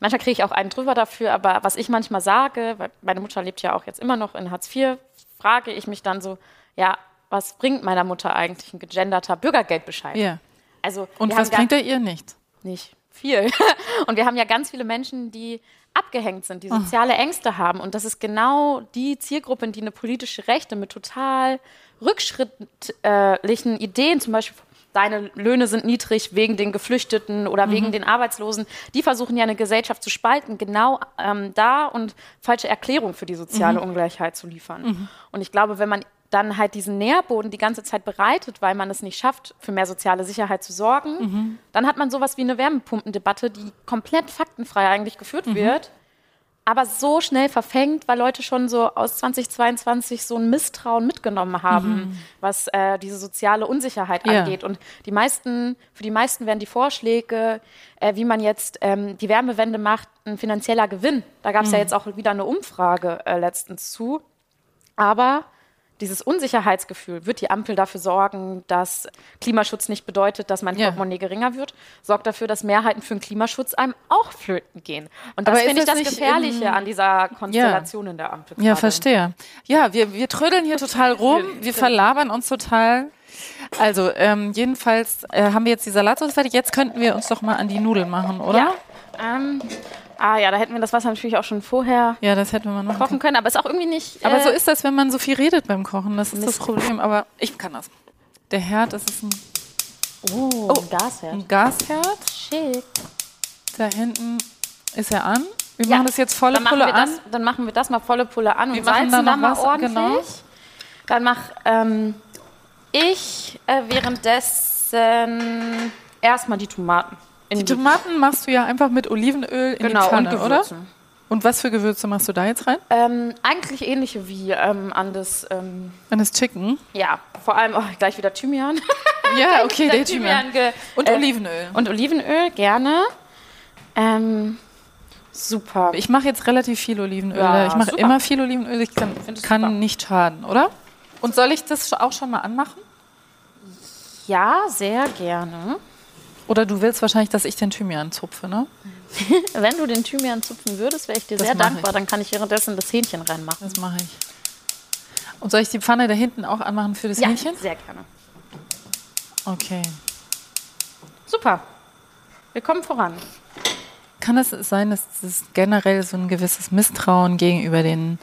manchmal kriege ich auch einen drüber dafür, aber was ich manchmal sage, weil meine Mutter lebt ja auch jetzt immer noch in Hartz IV, frage ich mich dann so, ja, was bringt meiner Mutter eigentlich ein gegenderter Bürgergeldbescheid? Ja. Also, Und was bringt er ihr nicht? Nicht viel. Und wir haben ja ganz viele Menschen, die abgehängt sind, die soziale oh. Ängste haben. Und das ist genau die Zielgruppe, die eine politische Rechte mit total rückschrittlichen Ideen, zum Beispiel deine Löhne sind niedrig wegen den Geflüchteten oder mhm. wegen den Arbeitslosen, die versuchen ja eine Gesellschaft zu spalten, genau ähm, da und falsche Erklärungen für die soziale mhm. Ungleichheit zu liefern. Mhm. Und ich glaube, wenn man dann halt diesen Nährboden die ganze Zeit bereitet, weil man es nicht schafft, für mehr soziale Sicherheit zu sorgen, mhm. dann hat man sowas wie eine Wärmepumpendebatte, die komplett faktenfrei eigentlich geführt mhm. wird, aber so schnell verfängt, weil Leute schon so aus 2022 so ein Misstrauen mitgenommen haben, mhm. was äh, diese soziale Unsicherheit ja. angeht. Und die meisten, für die meisten werden die Vorschläge, äh, wie man jetzt ähm, die Wärmewende macht, ein finanzieller Gewinn. Da gab es ja mhm. jetzt auch wieder eine Umfrage äh, letztens zu. Aber dieses Unsicherheitsgefühl, wird die Ampel dafür sorgen, dass Klimaschutz nicht bedeutet, dass mein ja. Portemonnaie geringer wird, sorgt dafür, dass Mehrheiten für den Klimaschutz einem auch flöten gehen. Und das finde ich das Gefährliche an dieser Konstellation ja. in der Ampel. Ja, verstehe. Ja, wir, wir trödeln hier total rum, wir verlabern uns total. Also, ähm, jedenfalls äh, haben wir jetzt die Salatsauce fertig. Jetzt könnten wir uns doch mal an die Nudeln machen, oder? Ja. Ähm, Ah ja, da hätten wir das Wasser natürlich auch schon vorher ja, das hätten wir mal kochen können, aber ist auch irgendwie nicht. Aber äh, so ist das, wenn man so viel redet beim Kochen. Das ist Mist. das Problem. Aber ich kann das. Der Herd, das ist ein. Oh, oh ein Gasherd. Ein Gasherd. Schick. Da hinten ist er an. Wir ja, machen das jetzt volle Pulle an. Das, dann machen wir das mal volle Pulle an wir und salzen dann, dann mal Wasser, ordentlich. Genau. Dann mach ähm, ich äh, währenddessen erstmal die Tomaten. Die Tomaten machst du ja einfach mit Olivenöl in genau, die Pfanne, und oder? Und was für Gewürze machst du da jetzt rein? Ähm, eigentlich ähnliche wie ähm, an das... Ähm, an das Chicken? Ja, vor allem oh, gleich wieder Thymian. Ja, okay, der Thymian. Thymian und äh, Olivenöl. Und Olivenöl, gerne. Ähm, super. Ich mache jetzt relativ viel Olivenöl. Ja, ich mache immer viel Olivenöl. Ich kann, kann nicht schaden, oder? Und soll ich das auch schon mal anmachen? Ja, sehr gerne. Oder du willst wahrscheinlich, dass ich den Thymian zupfe, ne? Wenn du den Thymian zupfen würdest, wäre ich dir das sehr dankbar. Ich. Dann kann ich währenddessen das Hähnchen reinmachen. Das mache ich. Und soll ich die Pfanne da hinten auch anmachen für das ja, Hähnchen? sehr gerne. Okay. Super. Wir kommen voran. Kann es sein, dass es generell so ein gewisses Misstrauen gegenüber den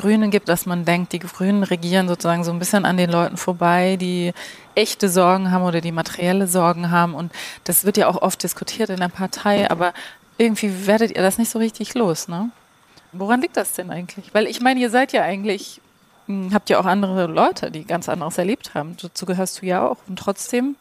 Grünen gibt, dass man denkt, die Grünen regieren sozusagen so ein bisschen an den Leuten vorbei, die echte Sorgen haben oder die materielle Sorgen haben. Und das wird ja auch oft diskutiert in der Partei, aber irgendwie werdet ihr das nicht so richtig los, ne? Woran liegt das denn eigentlich? Weil ich meine, ihr seid ja eigentlich hm, habt ihr auch andere Leute, die ganz anderes erlebt haben. Dazu gehörst du ja auch. Und trotzdem?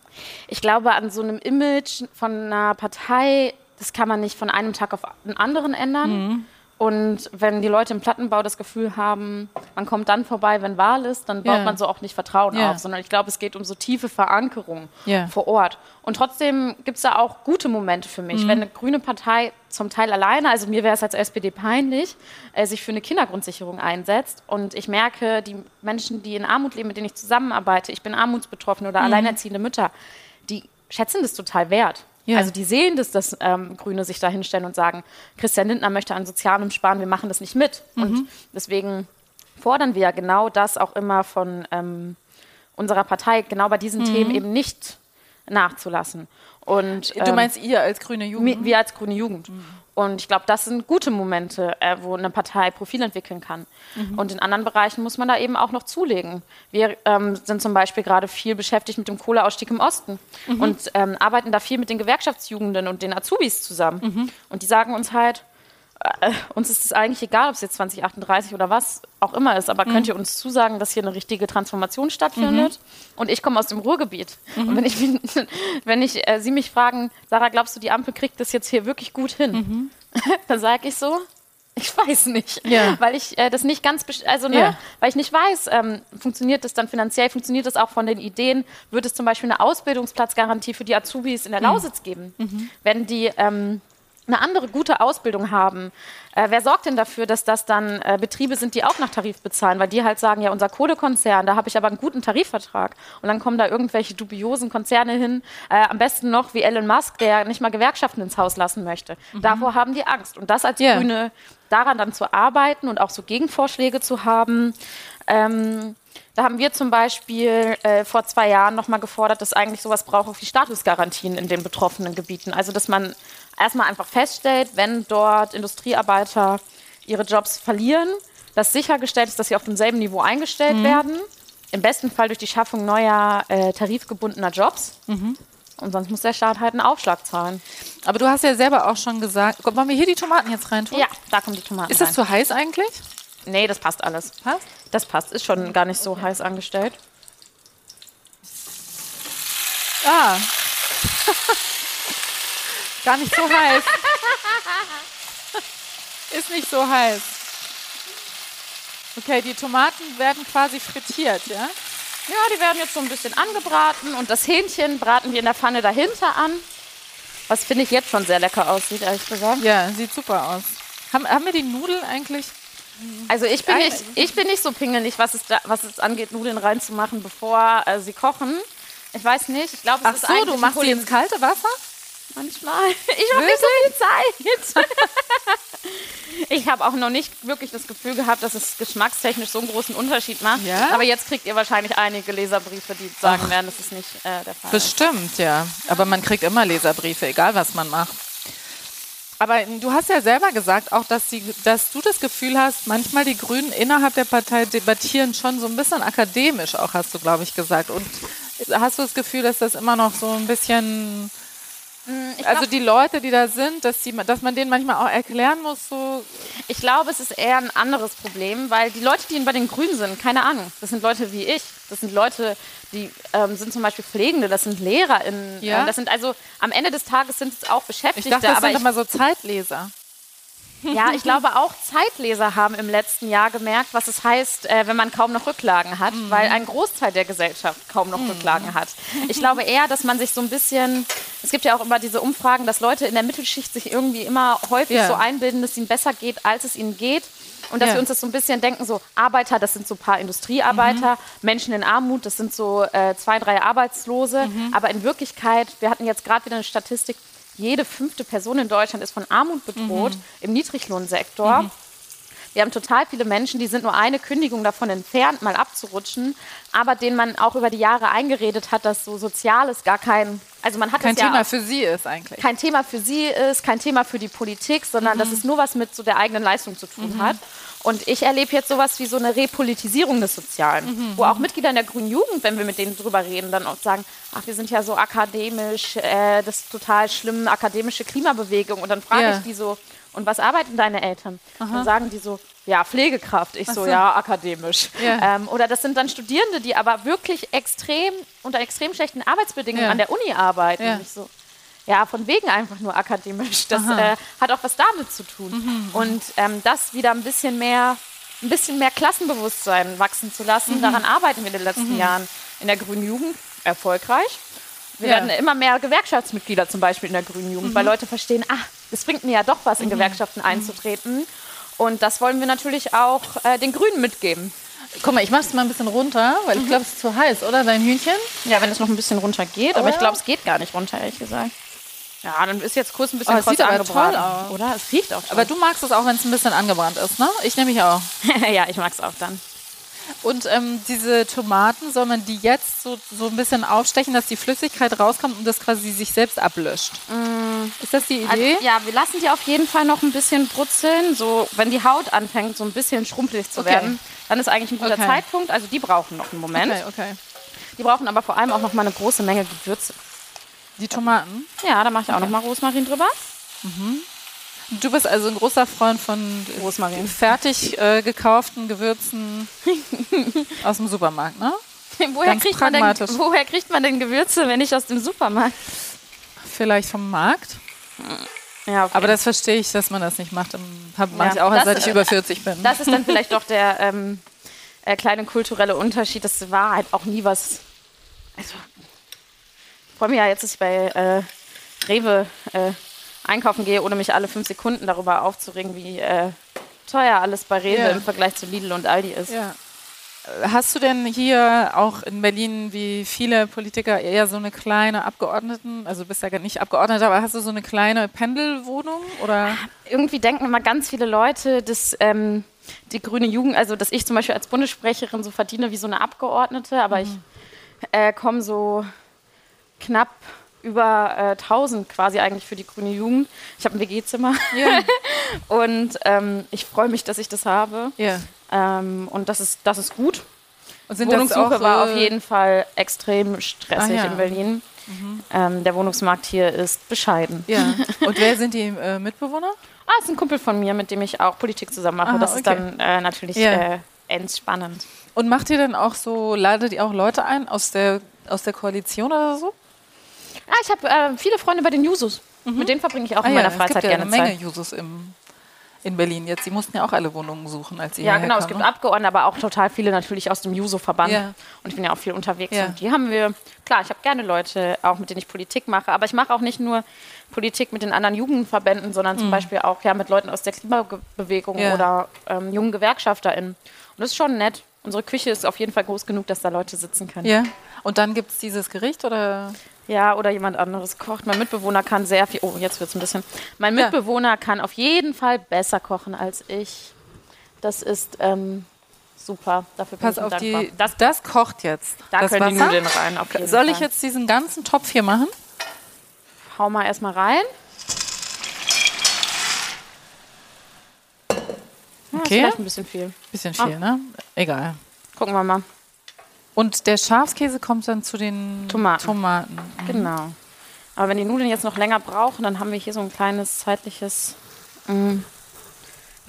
Ich glaube, an so einem Image von einer Partei, das kann man nicht von einem Tag auf den anderen ändern. Mhm. Und wenn die Leute im Plattenbau das Gefühl haben, man kommt dann vorbei, wenn Wahl ist, dann baut ja. man so auch nicht Vertrauen ja. auf, sondern ich glaube, es geht um so tiefe Verankerung ja. vor Ort. Und trotzdem gibt es da auch gute Momente für mich. Mhm. Wenn eine grüne Partei zum Teil alleine, also mir wäre es als SPD peinlich, äh, sich für eine Kindergrundsicherung einsetzt und ich merke, die Menschen, die in Armut leben, mit denen ich zusammenarbeite, ich bin armutsbetroffen oder mhm. alleinerziehende Mütter, die schätzen das total wert. Ja. Also die sehen das, dass ähm, Grüne sich da hinstellen und sagen, Christian Lindner möchte an Sozialem sparen, wir machen das nicht mit. Mhm. Und deswegen fordern wir ja genau das auch immer von ähm, unserer Partei, genau bei diesen mhm. Themen eben nicht nachzulassen. Und, ähm, du meinst ihr als grüne Jugend? Wir als grüne Jugend. Mhm. Und ich glaube, das sind gute Momente, äh, wo eine Partei Profil entwickeln kann. Mhm. Und in anderen Bereichen muss man da eben auch noch zulegen. Wir ähm, sind zum Beispiel gerade viel beschäftigt mit dem Kohleausstieg im Osten mhm. und ähm, arbeiten da viel mit den Gewerkschaftsjugenden und den Azubis zusammen. Mhm. Und die sagen uns halt, äh, uns ist es eigentlich egal, ob es jetzt 2038 oder was auch immer ist, aber mhm. könnt ihr uns zusagen, dass hier eine richtige Transformation stattfindet? Mhm. Und ich komme aus dem Ruhrgebiet. Mhm. Und wenn ich, wenn ich äh, Sie mich fragen, Sarah, glaubst du, die Ampel kriegt das jetzt hier wirklich gut hin? Mhm. Dann sage ich so, ich weiß nicht, ja. weil ich äh, das nicht ganz, also ne, ja. weil ich nicht weiß, ähm, funktioniert das dann finanziell, funktioniert das auch von den Ideen, wird es zum Beispiel eine Ausbildungsplatzgarantie für die Azubis in der mhm. Lausitz geben? Mhm. Wenn die ähm, eine andere gute Ausbildung haben. Äh, wer sorgt denn dafür, dass das dann äh, Betriebe sind, die auch nach Tarif bezahlen? Weil die halt sagen, ja, unser Kohlekonzern, da habe ich aber einen guten Tarifvertrag. Und dann kommen da irgendwelche dubiosen Konzerne hin, äh, am besten noch wie Elon Musk, der nicht mal Gewerkschaften ins Haus lassen möchte. Mhm. Davor haben die Angst. Und das als yeah. Grüne, daran dann zu arbeiten und auch so Gegenvorschläge zu haben, ähm, da haben wir zum Beispiel äh, vor zwei Jahren nochmal gefordert, dass eigentlich sowas braucht auch wie Statusgarantien in den betroffenen Gebieten. Also dass man erstmal einfach feststellt, wenn dort Industriearbeiter ihre Jobs verlieren, dass sichergestellt ist, dass sie auf demselben Niveau eingestellt mhm. werden. Im besten Fall durch die Schaffung neuer äh, tarifgebundener Jobs. Mhm. Und sonst muss der Staat halt einen Aufschlag zahlen. Aber du hast ja selber auch schon gesagt, wollen wir hier die Tomaten jetzt rein tun? Ja, da kommen die Tomaten Ist das rein. zu heiß eigentlich? Nee, das passt alles. Passt? Das passt, ist schon gar nicht so okay. heiß angestellt. Ah. gar nicht so heiß. ist nicht so heiß. Okay, die Tomaten werden quasi frittiert, ja? Ja, die werden jetzt so ein bisschen angebraten und das Hähnchen braten wir in der Pfanne dahinter an. Was finde ich jetzt schon sehr lecker aussieht, ehrlich gesagt. Ja, sieht super aus. Haben, haben wir die Nudeln eigentlich also ich bin, nicht, ich bin nicht so pingelig, was es, da, was es angeht, Nudeln reinzumachen, bevor äh, sie kochen. Ich weiß nicht. Ich glaube, es Ach ist so, du machst sie ins kalte Wasser? Manchmal. Ich habe nicht so viel Zeit. ich habe auch noch nicht wirklich das Gefühl gehabt, dass es geschmackstechnisch so einen großen Unterschied macht. Ja? Aber jetzt kriegt ihr wahrscheinlich einige Leserbriefe, die sagen Ach, werden, das ist nicht äh, der Fall. Bestimmt, ja. Aber man kriegt immer Leserbriefe, egal was man macht. Aber du hast ja selber gesagt, auch dass, die, dass du das Gefühl hast, manchmal die Grünen innerhalb der Partei debattieren schon so ein bisschen akademisch, auch hast du, glaube ich, gesagt. Und hast du das Gefühl, dass das immer noch so ein bisschen ich also die Leute, die da sind, dass, die, dass man denen manchmal auch erklären muss, so. Ich glaube, es ist eher ein anderes Problem, weil die Leute, die bei den Grünen sind, keine Ahnung, das sind Leute wie ich. Das sind Leute, die ähm, sind zum Beispiel Pflegende, das sind LehrerInnen. Ja? Ähm, das sind also am Ende des Tages sind es auch Beschäftigte. Ich dachte, das aber sind ich, immer so Zeitleser. Ja, ich glaube auch Zeitleser haben im letzten Jahr gemerkt, was es heißt, äh, wenn man kaum noch Rücklagen hat, mhm. weil ein Großteil der Gesellschaft kaum noch mhm. Rücklagen hat. Ich glaube eher, dass man sich so ein bisschen, es gibt ja auch immer diese Umfragen, dass Leute in der Mittelschicht sich irgendwie immer häufig ja. so einbilden, dass es ihnen besser geht, als es ihnen geht. Und dass ja. wir uns das so ein bisschen denken, so Arbeiter, das sind so ein paar Industriearbeiter, mhm. Menschen in Armut, das sind so äh, zwei, drei Arbeitslose. Mhm. Aber in Wirklichkeit, wir hatten jetzt gerade wieder eine Statistik, jede fünfte Person in Deutschland ist von Armut bedroht mhm. im Niedriglohnsektor. Mhm. Wir haben total viele Menschen, die sind nur eine Kündigung davon entfernt, mal abzurutschen, aber denen man auch über die Jahre eingeredet hat, dass so Soziales gar kein, also man hat kein Thema ja für sie ist eigentlich. Kein Thema für sie ist, kein Thema für die Politik, sondern mhm. dass es nur was mit so der eigenen Leistung zu tun mhm. hat. Und ich erlebe jetzt sowas wie so eine Repolitisierung des Sozialen, mhm. wo auch Mitglieder in der Grünen Jugend, wenn wir mit denen drüber reden, dann auch sagen, ach, wir sind ja so akademisch, äh, das ist total schlimm, akademische Klimabewegung. Und dann frage ja. ich die so, und was arbeiten deine Eltern? Aha. Dann sagen die so, ja, Pflegekraft. Ich so, so. ja, akademisch. Ja. Ähm, oder das sind dann Studierende, die aber wirklich extrem, unter extrem schlechten Arbeitsbedingungen Ja. an der Uni arbeiten. Und ich so, ja, von wegen einfach nur akademisch. Das. Mhm, äh, hat auch was damit zu tun. Und ähm, das wieder ein bisschen mehr, ein bisschen mehr Klassenbewusstsein wachsen zu lassen. Mhm. Daran arbeiten wir in den letzten Jahren in der Grünen Jugend erfolgreich. Wir Ja. werden immer mehr Gewerkschaftsmitglieder zum Beispiel in der Grünen Jugend, Mhm. weil Leute verstehen, ah, das bringt mir ja doch was, in Gewerkschaften einzutreten. Und das wollen wir natürlich auch äh, den Grünen mitgeben. Guck mal, ich mach's mal ein bisschen runter, weil ich glaube, es ist zu heiß, oder? Dein Hühnchen? Ja, wenn es noch ein bisschen runter geht, aber Oh ich glaube, es geht gar nicht runter, ehrlich gesagt. Ja, dann ist jetzt kurz ein bisschen Oh, kurz sieht aber angebraten, toll aus. oder? Es riecht auch Aber du magst es auch, wenn es ein bisschen angebrannt ist, ne? Ich nämlich auch. ja, ich mag es auch dann. Und ähm, diese Tomaten, soll man die jetzt so, so ein bisschen aufstechen, dass die Flüssigkeit rauskommt und das quasi sich selbst ablöscht? Ist das die Also, Idee? ja, wir lassen die auf jeden Fall noch ein bisschen brutzeln. So, wenn die Haut anfängt, so ein bisschen schrumpelig zu Okay. werden, dann ist eigentlich ein guter Okay. Zeitpunkt. Also die brauchen noch einen Moment. Okay, okay. Die brauchen aber vor allem auch noch mal eine große Menge Gewürze. Die Tomaten. Ja, da mache ich auch noch mal Rosmarin drüber. Du bist also ein großer Freund von Rosmarin. fertig äh, gekauften Gewürzen aus dem Supermarkt, ne? woher, kriegt man denn, woher kriegt man denn Gewürze, wenn nicht aus dem Supermarkt? Vielleicht vom Markt. Ja, okay. Aber das verstehe ich, dass man das nicht macht. Mache Ja, ich auch, das, seit ich äh, über 40 bin. Das ist dann vielleicht doch der ähm, äh, kleine kulturelle Unterschied. Das war halt auch nie was. Also, freue mich ja jetzt, dass ich bei äh, Rewe äh, einkaufen gehe, ohne mich alle fünf Sekunden darüber aufzuregen, wie äh, teuer alles bei Rewe Ja. im Vergleich zu Lidl und Aldi ist. Ja. Hast du denn hier auch in Berlin, wie viele Politiker, eher so eine kleine Abgeordneten, also du bist ja gar nicht Abgeordneter, aber hast du so eine kleine Pendelwohnung oder? Irgendwie denken immer ganz viele Leute, dass ähm, die grüne Jugend, also dass ich zum Beispiel als Bundessprecherin so verdiene wie so eine Abgeordnete, aber ich äh, komme so knapp über äh, 1000 quasi eigentlich für die grüne Jugend. Ich habe ein WG-Zimmer Ja. und ähm, ich freue mich, dass ich das habe. ja. Ähm, und das ist, das ist gut. Und sind Wohnungssuche das auch, war äh, auf jeden Fall extrem stressig Ah, ja. in Berlin. Ähm, der Wohnungsmarkt hier ist bescheiden. Ja. Und wer sind die äh, Mitbewohner? Ah, ist ein Kumpel von mir, mit dem ich auch Politik zusammen mache. Aha, das ist okay. dann äh, natürlich Ja. äh, entspannend. Und macht ihr dann auch so, ladet ihr auch Leute ein aus der, aus der Koalition oder so? Ah, ich habe äh, viele Freunde bei den Jusos. Mit denen verbringe ich auch in meiner es Freizeit gibt ja gerne eine Menge Zeit. Jusos im, in Berlin jetzt. Die mussten ja auch alle Wohnungen suchen, als sie Ja, genau. Es kamen, gibt ne? Abgeordnete, aber auch total viele natürlich aus dem Juso-Verband. Ja. Und ich bin ja auch viel unterwegs. Ja. Und die haben wir, klar, ich habe gerne Leute, auch mit denen ich Politik mache. Aber ich mache auch nicht nur Politik mit den anderen Jugendverbänden, sondern zum Beispiel auch ja, mit Leuten aus der Klimabewegung Mhm. Ja. oder ähm, jungen GewerkschafterInnen. Und das ist schon nett. Unsere Küche ist auf jeden Fall groß genug, dass da Leute sitzen können. Ja. Und dann gibt es dieses Gericht oder? Ja, oder jemand anderes kocht. Mein Mitbewohner kann sehr viel. Oh, jetzt wird es ein bisschen. Mein Ja. Mitbewohner kann auf jeden Fall besser kochen als ich. Das ist ähm, super. Dafür bin Pass ich auf, die, dankbar. das, das kocht jetzt. Da das können die Wasser. Nudeln rein. Soll Fall. ich jetzt diesen ganzen Topf hier machen? Hau mal erstmal rein. Ja, Ist Okay. vielleicht ein bisschen viel. Bisschen Ah. viel, ne? Egal. Gucken wir mal. Und der Schafskäse kommt dann zu den Tomaten. Tomaten. Genau. Aber wenn die Nudeln jetzt noch länger brauchen, dann haben wir hier so ein kleines zeitliches. mh,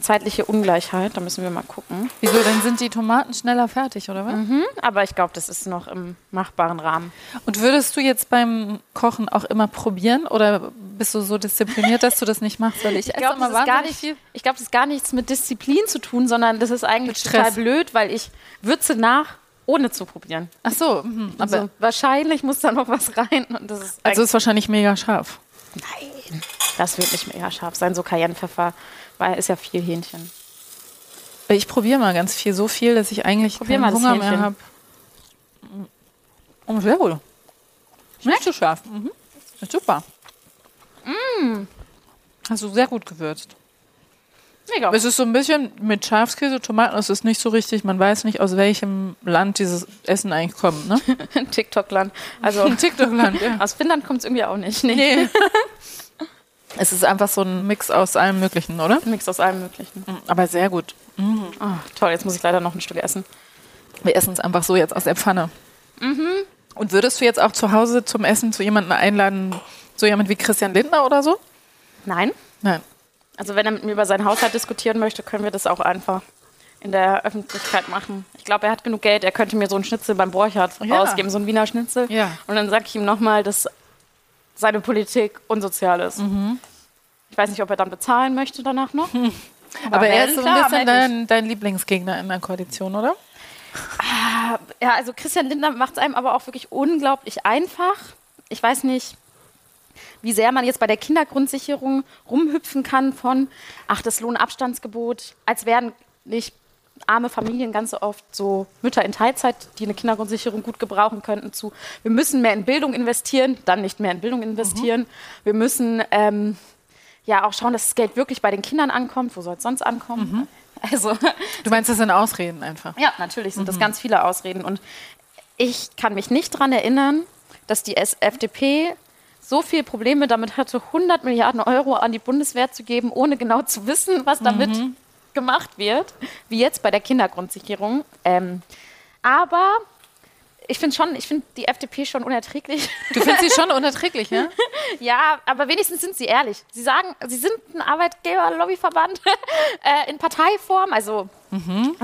zeitliche Ungleichheit. Da müssen wir mal gucken. Wieso, dann sind die Tomaten schneller fertig, oder was? Mhm, aber ich glaube, das ist noch im machbaren Rahmen. Und würdest du jetzt beim Kochen auch immer probieren oder bist du so diszipliniert, dass du das nicht machst? Weil ich, Ich glaube, das, ist gar nicht- ich glaub, das ist gar nichts mit Disziplin zu tun, sondern das ist eigentlich total blöd, weil ich würze nach, ohne zu probieren. Ach so, mhm. aber Also wahrscheinlich muss da noch was rein. Und das ist also ist wahrscheinlich mega scharf. Nein, das wird nicht mega scharf sein. So Cayennepfeffer, weil ist ja viel Hähnchen. Ich probiere mal ganz viel, so viel, dass ich eigentlich Probier keinen Hunger mehr habe. Oh, sehr gut. Nicht zu scharf. Mhm. Ist super. Mm. Hast du sehr gut gewürzt. Mega. Es ist so ein bisschen mit Schafskäse, Tomaten, es ist nicht so richtig, man weiß nicht, aus welchem Land dieses Essen eigentlich kommt, ne? TikTok-Land. Also Ein TikTok-Land, ja. aus Finnland kommt es irgendwie auch nicht. Nee. Nee. es ist einfach so ein Mix aus allem Möglichen, oder? Mix aus allem Möglichen. Aber sehr gut. Oh, toll, jetzt muss ich leider noch ein Stück essen. Wir essen es einfach so jetzt aus der Pfanne. Und würdest du jetzt auch zu Hause zum Essen zu jemandem einladen, so jemand wie Christian Lindner oder so? Nein. Nein. Also wenn er mit mir über seinen Haushalt diskutieren möchte, können wir das auch einfach in der Öffentlichkeit machen. Ich glaube, er hat genug Geld, er könnte mir so einen Schnitzel beim Borchardt Ja. ausgeben, so einen Wiener Schnitzel. Ja. Und dann sage ich ihm nochmal, dass seine Politik unsozial ist. Mhm. Ich weiß nicht, ob er dann bezahlen möchte danach noch. Aber er melden, ist so ein bisschen dein, dein Lieblingsgegner in der Koalition, oder? Ja, also Christian Lindner macht es einem aber auch wirklich unglaublich einfach. Ich weiß nicht, wie sehr man jetzt bei der Kindergrundsicherung rumhüpfen kann von, ach, das Lohnabstandsgebot, als wären nicht arme Familien ganz so oft so Mütter in Teilzeit, die eine Kindergrundsicherung gut gebrauchen könnten, zu, wir müssen mehr in Bildung investieren, dann nicht mehr in Bildung investieren. Wir müssen ähm, ja auch schauen, dass das Geld wirklich bei den Kindern ankommt. Wo soll es sonst ankommen? Also Du meinst, das sind Ausreden einfach. ja, natürlich sind das ganz viele Ausreden. Und ich kann mich nicht daran erinnern, dass die FDP so viele Probleme damit hatte, 100 Milliarden Euro an die Bundeswehr zu geben, ohne genau zu wissen, was damit gemacht wird, wie jetzt bei der Kindergrundsicherung. Ähm, aber ich finde schon, ich finde die FDP schon unerträglich. Du findest sie schon unerträglich, ja? Ja, aber wenigstens sind sie ehrlich. Sie sagen, sie sind ein Arbeitgeber-Lobbyverband äh, in Parteiform. Also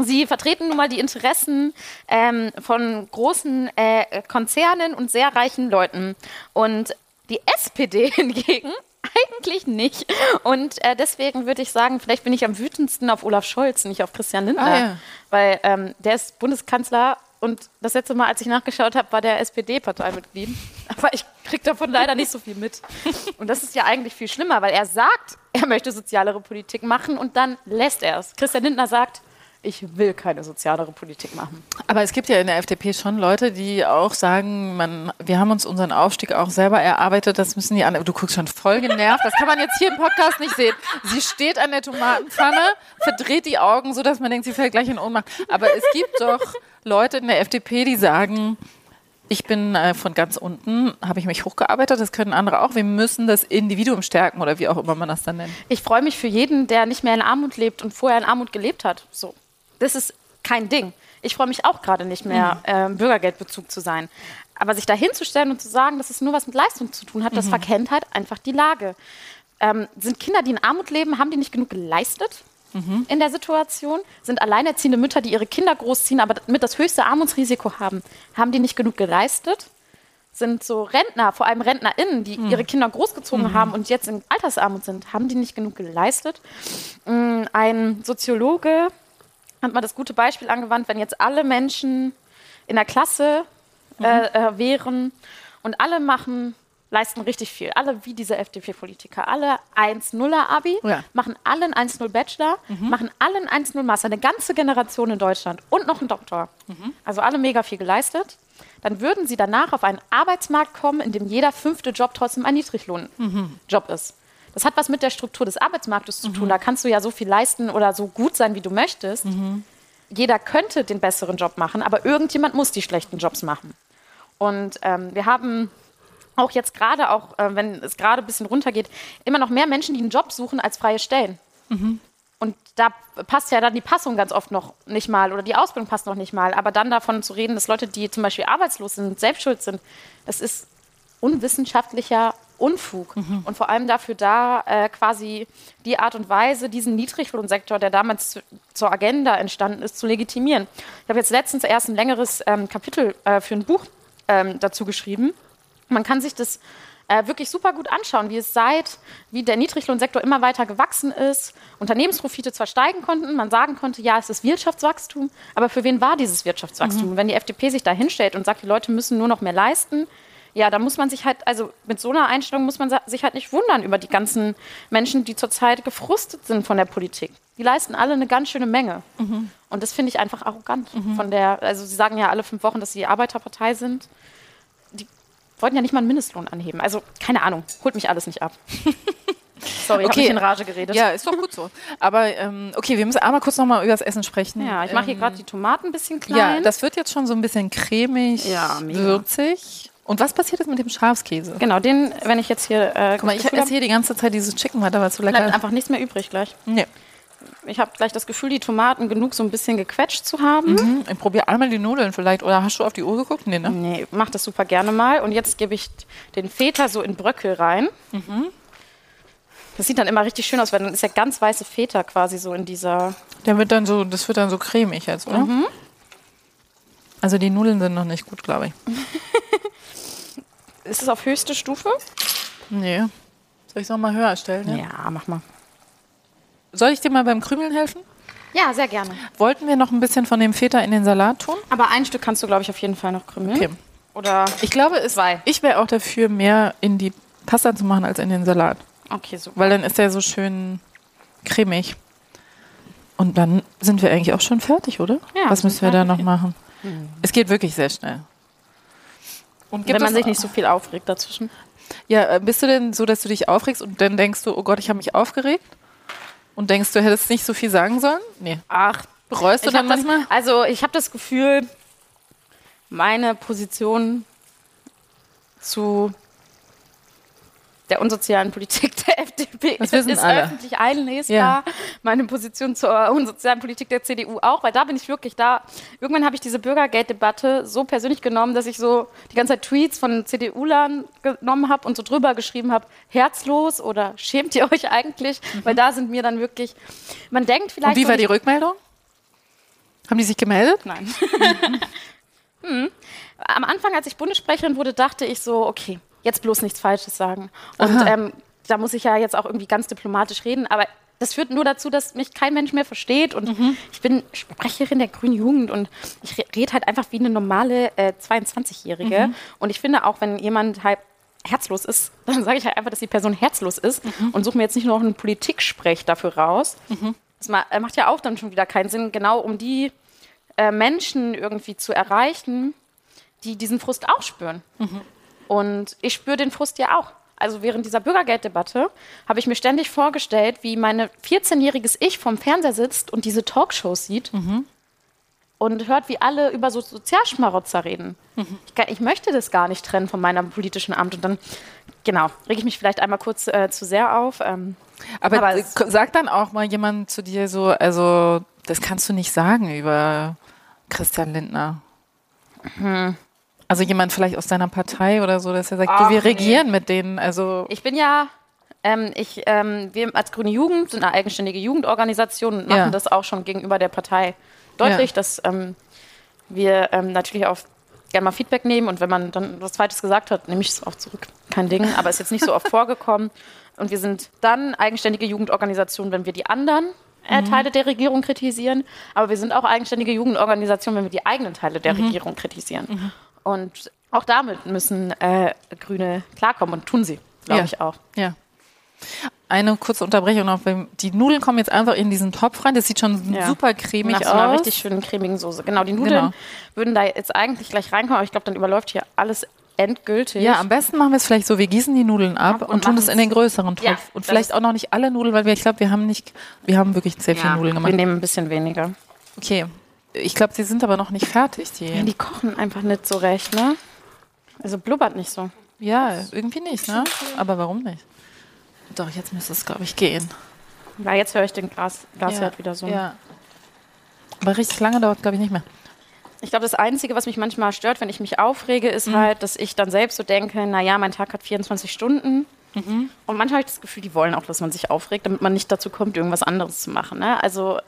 sie vertreten nun mal die Interessen ähm, von großen äh, Konzernen und sehr reichen Leuten. Und die SPD hingegen eigentlich nicht. Und äh, deswegen würde ich sagen, vielleicht bin ich am wütendsten auf Olaf Scholz, nicht auf Christian Lindner. Ah, ja. Weil ähm, der ist Bundeskanzler und das letzte Mal, als ich nachgeschaut habe, war der SPD-Parteimitglied. Aber ich kriege davon leider nicht so viel mit. Und das ist ja eigentlich viel schlimmer, weil er sagt, er möchte sozialere Politik machen und dann lässt er es. Christian Lindner sagt, ich will keine sozialere Politik machen. Aber es gibt ja in der FDP schon Leute, die auch sagen, man, wir haben uns unseren Aufstieg auch selber erarbeitet, das müssen die anderen. Du guckst schon voll genervt, das kann man jetzt hier im Podcast nicht sehen. Sie steht an der Tomatenpfanne, verdreht die Augen, so dass man denkt, sie fällt gleich in Ohnmacht. Aber es gibt doch Leute in der FDP, die sagen, ich bin äh, von ganz unten, habe ich mich hochgearbeitet, das können andere auch. Wir müssen das Individuum stärken oder wie auch immer man das dann nennt. Ich freue mich für jeden, der nicht mehr in Armut lebt und vorher in Armut gelebt hat. So. Das ist kein Ding. Ich freue mich auch gerade nicht mehr, äh, Bürgergeldbezug zu sein. Aber sich da hinzustellen und zu sagen, dass es nur was mit Leistung zu tun hat, das verkennt halt einfach die Lage. Ähm, sind Kinder, die in Armut leben, haben die nicht genug geleistet in der Situation? Sind alleinerziehende Mütter, die ihre Kinder großziehen, aber mit das höchste Armutsrisiko haben, haben die nicht genug geleistet? Sind so Rentner, vor allem RentnerInnen, die ihre Kinder großgezogen haben und jetzt in Altersarmut sind, haben die nicht genug geleistet? Mm, Ein Soziologe hat mal das gute Beispiel angewandt, wenn jetzt alle Menschen in der Klasse äh, äh, wären und alle machen, leisten richtig viel. Alle wie diese FDP-Politiker. Alle 1-0er Abi, Ja. machen alle einen 1-0 Bachelor, machen alle einen 1-0 Master, eine ganze Generation in Deutschland und noch einen Doktor. Also alle mega viel geleistet. Dann würden sie danach auf einen Arbeitsmarkt kommen, in dem jeder fünfte Job trotzdem ein Niedriglohnjob ist. Das hat was mit der Struktur des Arbeitsmarktes zu tun. Da kannst du ja so viel leisten oder so gut sein, wie du möchtest. Jeder könnte den besseren Job machen, aber irgendjemand muss die schlechten Jobs machen. Und ähm, wir haben auch jetzt gerade, auch äh, wenn es gerade ein bisschen runtergeht, immer noch mehr Menschen, die einen Job suchen als freie Stellen. Und da passt ja dann die Passung ganz oft noch nicht mal oder die Ausbildung passt noch nicht mal. Aber dann davon zu reden, dass Leute, die zum Beispiel arbeitslos sind, selbst schuld sind, das ist unwissenschaftlicher Unfug. Und vor allem dafür da, äh, quasi die Art und Weise, diesen Niedriglohnsektor, der damals zu, zur Agenda entstanden ist, zu legitimieren. Ich habe jetzt letztens erst ein längeres ähm, Kapitel äh, für ein Buch ähm, dazu geschrieben. Man kann sich das äh, wirklich super gut anschauen, wie es seit, wie der Niedriglohnsektor immer weiter gewachsen ist, Unternehmensprofite zwar steigen konnten, man sagen konnte, ja, es ist Wirtschaftswachstum, aber für wen war dieses Wirtschaftswachstum? Wenn die FDP sich da hinstellt und sagt, die Leute müssen nur noch mehr leisten, ja, da muss man sich halt, also mit so einer Einstellung muss man sich halt nicht wundern über die ganzen Menschen, die zurzeit gefrustet sind von der Politik. Die leisten alle eine ganz schöne Menge. Und das finde ich einfach arrogant. Von der, also sie sagen ja alle fünf Wochen, dass sie Arbeiterpartei sind. Die wollten ja nicht mal einen Mindestlohn anheben. Also keine Ahnung, holt mich alles nicht ab. Sorry, ich Okay. habe mich in Rage geredet. Ja, ist doch gut so. Aber ähm, okay, wir müssen einmal kurz nochmal über das Essen sprechen. Ja, ich mache hier Ähm, gerade die Tomaten ein bisschen Ja, klein. das wird jetzt schon so ein bisschen cremig, Ja, würzig. Und was passiert jetzt mit dem Schafskäse? genau, den, wenn ich jetzt hier. Äh, Guck mal, ich esse hier die ganze Zeit dieses Chicken Butter, weil es so bleibt lecker ist. einfach nichts mehr übrig gleich. Nee. Ich habe gleich das Gefühl, die Tomaten genug so ein bisschen gequetscht zu haben. Hm, ich probiere einmal die Nudeln vielleicht. Oder hast du auf die Uhr geguckt? Nee, ne? Nee, mach das super gerne mal. Und jetzt gebe ich den Feta so in Bröckel rein. Das sieht dann immer richtig schön aus, weil dann ist ja ganz weiße Feta quasi so in dieser. Der wird dann so, das wird dann so cremig jetzt, oder? Mhm. Also die Nudeln sind noch nicht gut, glaube ich. ist es auf höchste Stufe? Nee. Soll ich es nochmal höher stellen? Ja? ja, mach mal. Soll ich dir mal beim Krümeln helfen? Ja, sehr gerne. Wollten wir noch ein bisschen von dem Feta in den Salat tun? Aber ein Stück kannst du, glaube ich, auf jeden Fall noch krümeln. Okay. Oder ich glaube, es, zwei. ich wäre auch dafür, mehr in die Pasta zu machen als in den Salat. Okay, super. Weil dann ist der so schön cremig. Und dann sind wir eigentlich auch schon fertig, oder? Ja, Was müssen wir da noch machen? Hm. Es geht wirklich sehr schnell. Und Wenn man sich nicht so viel aufregt dazwischen. Ja, äh, bist du denn so, dass du dich aufregst und dann denkst du, oh Gott, ich habe mich aufgeregt? Und denkst du, hättest nicht so viel sagen sollen? Nee. Ach, bereust du dann manchmal? Das, also ich habe das Gefühl, meine Position zu der unsozialen Politik der FDP das ist alle. öffentlich einlesbar. Ja. Meine Position zur unsozialen Politik der CDU auch, weil da bin ich wirklich da. Irgendwann habe ich diese Bürgergeld-Debatte so persönlich genommen, dass ich so die ganze Zeit Tweets von CDU-Lern genommen habe und so drüber geschrieben habe, herzlos oder schämt ihr euch eigentlich? Mhm. Weil da sind mir dann wirklich, man denkt vielleicht... Und wie war die Rückmeldung? Haben die sich gemeldet? Nein. hm. Am Anfang, als ich Bundessprecherin wurde, dachte ich so, okay, jetzt bloß nichts Falsches sagen. Und ähm, da muss ich ja jetzt auch irgendwie ganz diplomatisch reden, aber das führt nur dazu, dass mich kein Mensch mehr versteht. Und mhm. ich bin Sprecherin der Grünen Jugend und ich rede halt einfach wie eine normale äh, 22-Jährige. Mhm. Und ich finde auch, wenn jemand halt herzlos ist, dann sage ich halt einfach, dass die Person herzlos ist mhm. und suche mir jetzt nicht nur noch einen Politik-Sprech dafür raus. Mhm. Das äh, macht ja auch dann schon wieder keinen Sinn, genau um die äh, Menschen irgendwie zu erreichen, die diesen Frust auch spüren. Und ich spüre den Frust ja auch. Also während dieser Bürgergelddebatte habe ich mir ständig vorgestellt, wie mein 14-jähriges Ich vom Fernseher sitzt und diese Talkshows sieht mhm. und hört, wie alle über so Sozialschmarotzer reden. Mhm. Ich, ich, möchte das gar nicht trennen von meinem politischen Amt. Und dann, genau, rege ich mich vielleicht einmal kurz äh, zu sehr auf. Ähm, aber, aber sagt dann auch mal jemand zu dir so, also das kannst du nicht sagen über Christian Lindner. Mhm. Also jemand vielleicht aus deiner Partei oder so, dass er sagt, Ach, du, wir regieren nee. mit denen. Also ich bin ja, ähm, ich, ähm, wir als Grüne Jugend sind eine eigenständige Jugendorganisation und machen ja. das auch schon gegenüber der Partei deutlich, ja. dass ähm, wir ähm, natürlich auch gerne mal Feedback nehmen und wenn man dann was Zweites gesagt hat, nehme ich es auch zurück. Kein Ding, aber ist jetzt nicht so oft vorgekommen. Und wir sind dann eigenständige Jugendorganisation, wenn wir die anderen äh, mhm. Teile der Regierung kritisieren, aber wir sind auch eigenständige Jugendorganisation, wenn wir die eigenen Teile der mhm. Regierung kritisieren. Mhm. Und auch damit müssen äh, Grüne klarkommen und tun sie, glaube ja. ich auch. Ja. Eine kurze Unterbrechung noch. Die Nudeln kommen jetzt einfach in diesen Topf rein. Das sieht schon ja. super cremig Nach aus. Nach einer richtig schönen cremigen Soße. Genau, die Nudeln genau. würden da jetzt eigentlich gleich reinkommen, aber ich glaube, dann überläuft hier alles endgültig. Ja, am besten machen wir es vielleicht so, wir gießen die Nudeln ab und, und tun es in den größeren Topf. Ja, und vielleicht auch noch nicht alle Nudeln, weil wir, ich glaube, wir haben nicht, wir haben wirklich sehr viele Nudeln gemacht. Wir nehmen ein bisschen weniger. Okay, ich glaube, sie sind aber noch nicht fertig. Die, ja, die kochen einfach nicht so recht, ne? Also blubbert nicht so. Ja, irgendwie nicht, ne? Aber warum nicht? Doch, jetzt müsste es, glaube ich, gehen. Ja, jetzt höre ich den Glas, Glasherd ja, wieder so. Ja. Aber richtig lange dauert, glaube ich, nicht mehr. Ich glaube, das Einzige, was mich manchmal stört, wenn ich mich aufrege, ist mhm. halt, dass ich dann selbst so denke, naja, mein Tag hat 24 Stunden. Mhm. Und manchmal habe ich das Gefühl, die wollen auch, dass man sich aufregt, damit man nicht dazu kommt, irgendwas anderes zu machen. Ne? Also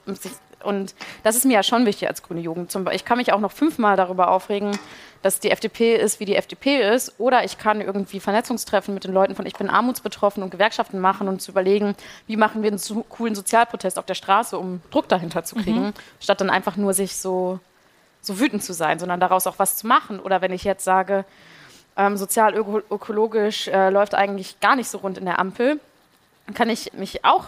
und das ist mir ja schon wichtig als grüne Jugend. Ich kann mich auch noch fünfmal darüber aufregen, dass die FDP ist, wie die FDP ist. Oder ich kann irgendwie Vernetzungstreffen mit den Leuten von Ich bin armutsbetroffen und Gewerkschaften machen und zu überlegen, wie machen wir einen so coolen Sozialprotest auf der Straße, um Druck dahinter zu kriegen, mhm. statt dann einfach nur sich so, so wütend zu sein, sondern daraus auch was zu machen. Oder wenn ich jetzt sage, ähm, sozial-ökologisch äh, läuft eigentlich gar nicht so rund in der Ampel, dann kann ich mich auch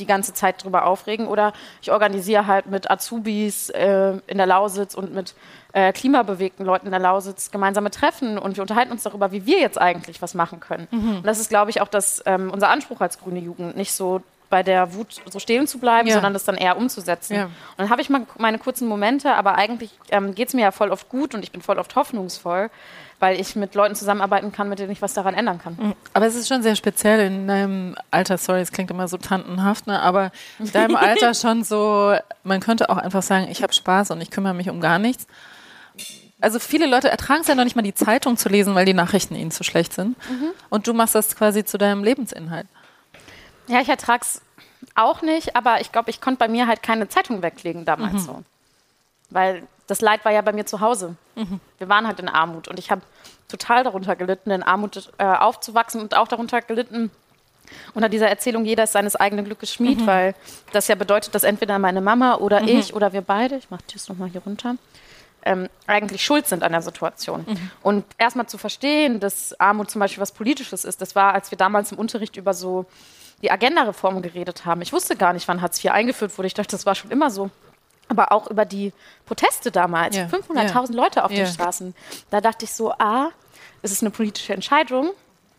die ganze Zeit drüber aufregen. Oder ich organisiere halt mit Azubis äh, in der Lausitz und mit äh, klimabewegten Leuten in der Lausitz gemeinsame Treffen und wir unterhalten uns darüber, wie wir jetzt eigentlich was machen können. Mhm. Und das ist, glaube ich, auch das, ähm, unser Anspruch als grüne Jugend, nicht so bei der Wut so stehen zu bleiben, ja. sondern das dann eher umzusetzen. Ja. Und dann habe ich mal meine kurzen Momente, aber eigentlich ähm, geht es mir ja voll oft gut und ich bin voll oft hoffnungsvoll weil ich mit Leuten zusammenarbeiten kann, mit denen ich was daran ändern kann. Mhm. Aber es ist schon sehr speziell in deinem Alter, sorry, es klingt immer so tantenhaft, ne? aber in deinem Alter schon so, man könnte auch einfach sagen, ich habe Spaß und ich kümmere mich um gar nichts. Also viele Leute ertragen es ja noch nicht mal die Zeitung zu lesen, weil die Nachrichten ihnen zu schlecht sind. Mhm. Und du machst das quasi zu deinem Lebensinhalt. Ja, ich ertrage es auch nicht, aber ich glaube, ich konnte bei mir halt keine Zeitung weglegen damals mhm. so. Weil das Leid war ja bei mir zu Hause. Mhm. Wir waren halt in Armut und ich habe total darunter gelitten, in Armut äh, aufzuwachsen und auch darunter gelitten, unter dieser Erzählung, jeder ist seines eigenen Glückes Schmied, mhm. weil das ja bedeutet, dass entweder meine Mama oder mhm. ich oder wir beide, ich mache das nochmal hier runter, ähm, eigentlich schuld sind an der Situation. Mhm. Und erstmal zu verstehen, dass Armut zum Beispiel was Politisches ist, das war, als wir damals im Unterricht über so die Agenda-Reform geredet haben. Ich wusste gar nicht, wann Hartz IV eingeführt wurde. Ich dachte, das war schon immer so. Aber auch über die Proteste damals, ja. 500.000 ja. Leute auf den Straßen. Da dachte ich so, ah, es ist eine politische Entscheidung,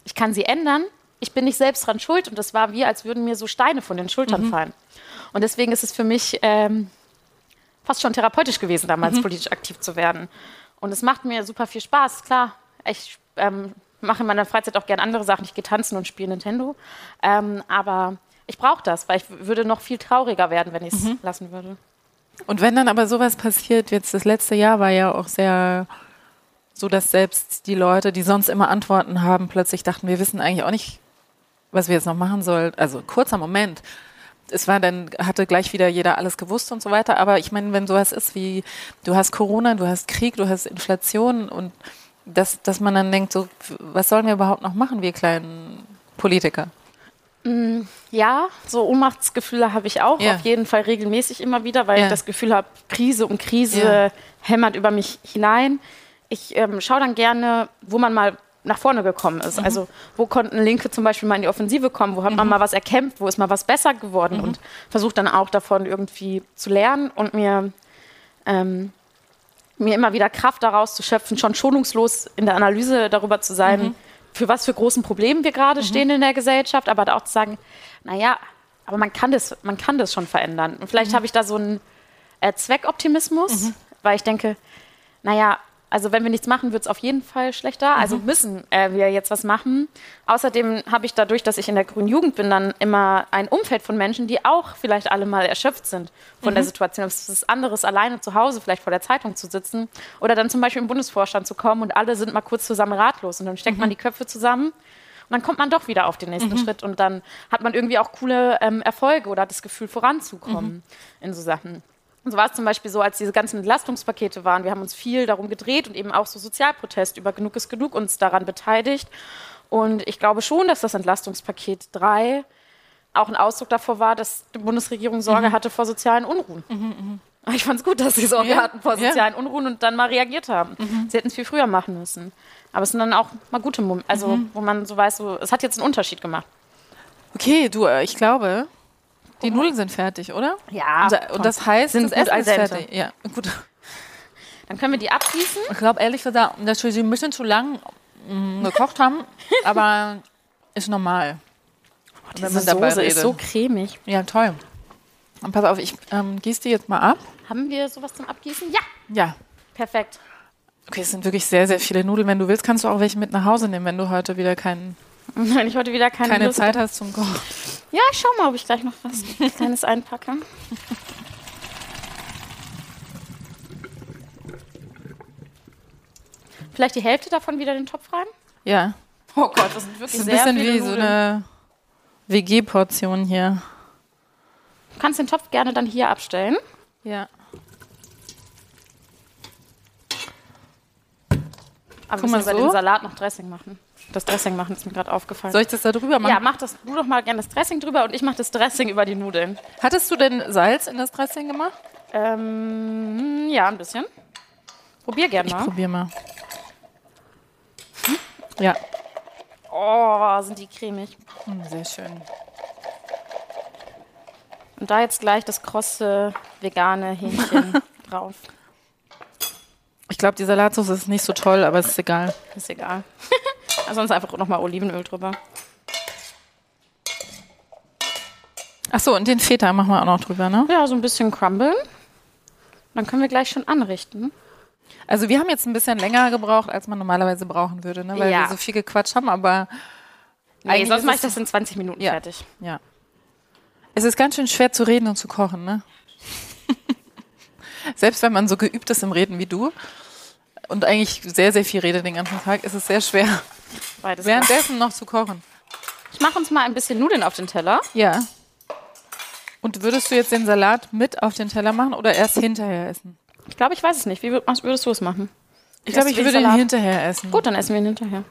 ich kann sie ändern, ich bin nicht selbst dran schuld und das war wie, als würden mir so Steine von den Schultern mhm. fallen. Und deswegen ist es für mich ähm, fast schon therapeutisch gewesen, damals mhm. politisch aktiv zu werden. Und es macht mir super viel Spaß, klar. Ich ähm, mache in meiner Freizeit auch gerne andere Sachen. Ich gehe tanzen und spiele Nintendo. Ähm, aber ich brauche das, weil ich würde noch viel trauriger werden, wenn ich es mhm. lassen würde. Und wenn dann aber sowas passiert, jetzt das letzte Jahr war ja auch sehr so, dass selbst die Leute, die sonst immer Antworten haben, plötzlich dachten, wir wissen eigentlich auch nicht, was wir jetzt noch machen sollen. Also kurzer Moment. Es war dann, hatte gleich wieder jeder alles gewusst und so weiter. Aber ich meine, wenn sowas ist wie, du hast Corona, du hast Krieg, du hast Inflation und dass, dass man dann denkt, so, was sollen wir überhaupt noch machen, wir kleinen Politiker? Mm, ja, so Ohnmachtsgefühle habe ich auch, ja. auf jeden Fall regelmäßig immer wieder, weil ja. ich das Gefühl habe, Krise um Krise ja. hämmert über mich hinein. Ich ähm, schaue dann gerne, wo man mal nach vorne gekommen ist. Mhm. Also wo konnten Linke zum Beispiel mal in die Offensive kommen, wo hat mhm. man mal was erkämpft, wo ist mal was besser geworden mhm. und versucht dann auch davon irgendwie zu lernen und mir, ähm, mir immer wieder Kraft daraus zu schöpfen, schon schonungslos in der Analyse darüber zu sein, mhm. für was für großen Problemen wir gerade mhm. stehen in der Gesellschaft, aber auch zu sagen, naja, aber man kann das, man kann das schon verändern. Und vielleicht mhm. habe ich da so einen äh, Zweckoptimismus, weil ich denke, naja, also wenn wir nichts machen, wird es auf jeden Fall schlechter. Also mhm. müssen äh, wir jetzt was machen. Außerdem habe ich dadurch, dass ich in der grünen Jugend bin, dann immer ein Umfeld von Menschen, die auch vielleicht alle mal erschöpft sind von mhm. der Situation. Es ist anderes, alleine zu Hause vielleicht vor der Zeitung zu sitzen oder dann zum Beispiel im Bundesvorstand zu kommen und alle sind mal kurz zusammen ratlos und dann steckt mhm. man die Köpfe zusammen und dann kommt man doch wieder auf den nächsten mhm. Schritt und dann hat man irgendwie auch coole ähm, Erfolge oder hat das Gefühl voranzukommen mhm. in so Sachen. Und so war es zum Beispiel so, als diese ganzen Entlastungspakete waren. Wir haben uns viel darum gedreht und eben auch so Sozialprotest über Genug ist Genug uns daran beteiligt. Und ich glaube schon, dass das Entlastungspaket 3 auch ein Ausdruck davor war, dass die Bundesregierung Sorge mhm. hatte vor sozialen Unruhen. Mhm, mh. Ich fand es gut, dass sie Sorge ja. hatten vor sozialen ja. Unruhen und dann mal reagiert haben. Mhm. Sie hätten es viel früher machen müssen. Aber es sind dann auch mal gute Momente, also mhm. wo man so weiß, so, es hat jetzt einen Unterschied gemacht. Okay, du, äh, ich glaube, die Nudeln sind fertig, oder? Ja. Und, und das heißt, sind das Essen ist fertig. Ja, gut. Dann können wir die abgießen. Ich glaube ehrlich gesagt, dass wir sie ein bisschen zu lang mh, gekocht haben, aber ist normal. Oh, diese wenn Soße redet. ist so cremig. Ja, toll. Und pass auf, ich ähm, gieße die jetzt mal ab. Haben wir sowas zum Abgießen? Ja. Ja. Perfekt. Okay, es sind wirklich sehr, sehr viele Nudeln. Wenn du willst, kannst du auch welche mit nach Hause nehmen, wenn du heute wieder keinen Wenn ich heute wieder keine, keine Lust Zeit hast zum Kochen. Ja, ich schau mal, ob ich gleich noch was Kleines einpacke. Vielleicht die Hälfte davon wieder in den Topf rein? Ja. Oh Gott, das sind wirklich das ist ein bisschen wie Nudeln. so eine WG-Portion hier. Du kannst den Topf gerne dann hier abstellen. Ja. Aber wir müssen so? den Salat noch Dressing machen das Dressing machen, ist mir gerade aufgefallen. Soll ich das da drüber machen? Ja, mach das, du doch mal gerne das Dressing drüber und ich mache das Dressing über die Nudeln. Hattest du denn Salz in das Dressing gemacht? Ähm, ja, ein bisschen. Probier gerne mal. Ich probier mal. Hm? Ja. Oh, sind die cremig. Hm, sehr schön. Und da jetzt gleich das krosse vegane Hähnchen drauf. Ich glaube, die Salatsauce ist nicht so toll, aber es ist egal. Ist egal. Sonst einfach nochmal Olivenöl drüber. Achso, und den Feta machen wir auch noch drüber, ne? Ja, so ein bisschen crumblen. Dann können wir gleich schon anrichten. Also wir haben jetzt ein bisschen länger gebraucht, als man normalerweise brauchen würde, ne? weil ja. wir so viel gequatscht haben, aber nee, sonst mache ich das in 20 Minuten ja. fertig. Ja. Es ist ganz schön schwer zu reden und zu kochen, ne? Selbst wenn man so geübt ist im Reden wie du und eigentlich sehr, sehr viel redet den ganzen Tag, ist es sehr schwer, Beides währenddessen noch zu kochen. Ich mache uns mal ein bisschen Nudeln auf den Teller. Ja. Und würdest du jetzt den Salat mit auf den Teller machen oder erst hinterher essen? Ich glaube, ich weiß es nicht. Wie würd- würdest du es machen? Ich glaube, ich den würde den Salat- hinterher essen. Gut, dann essen wir ihn hinterher.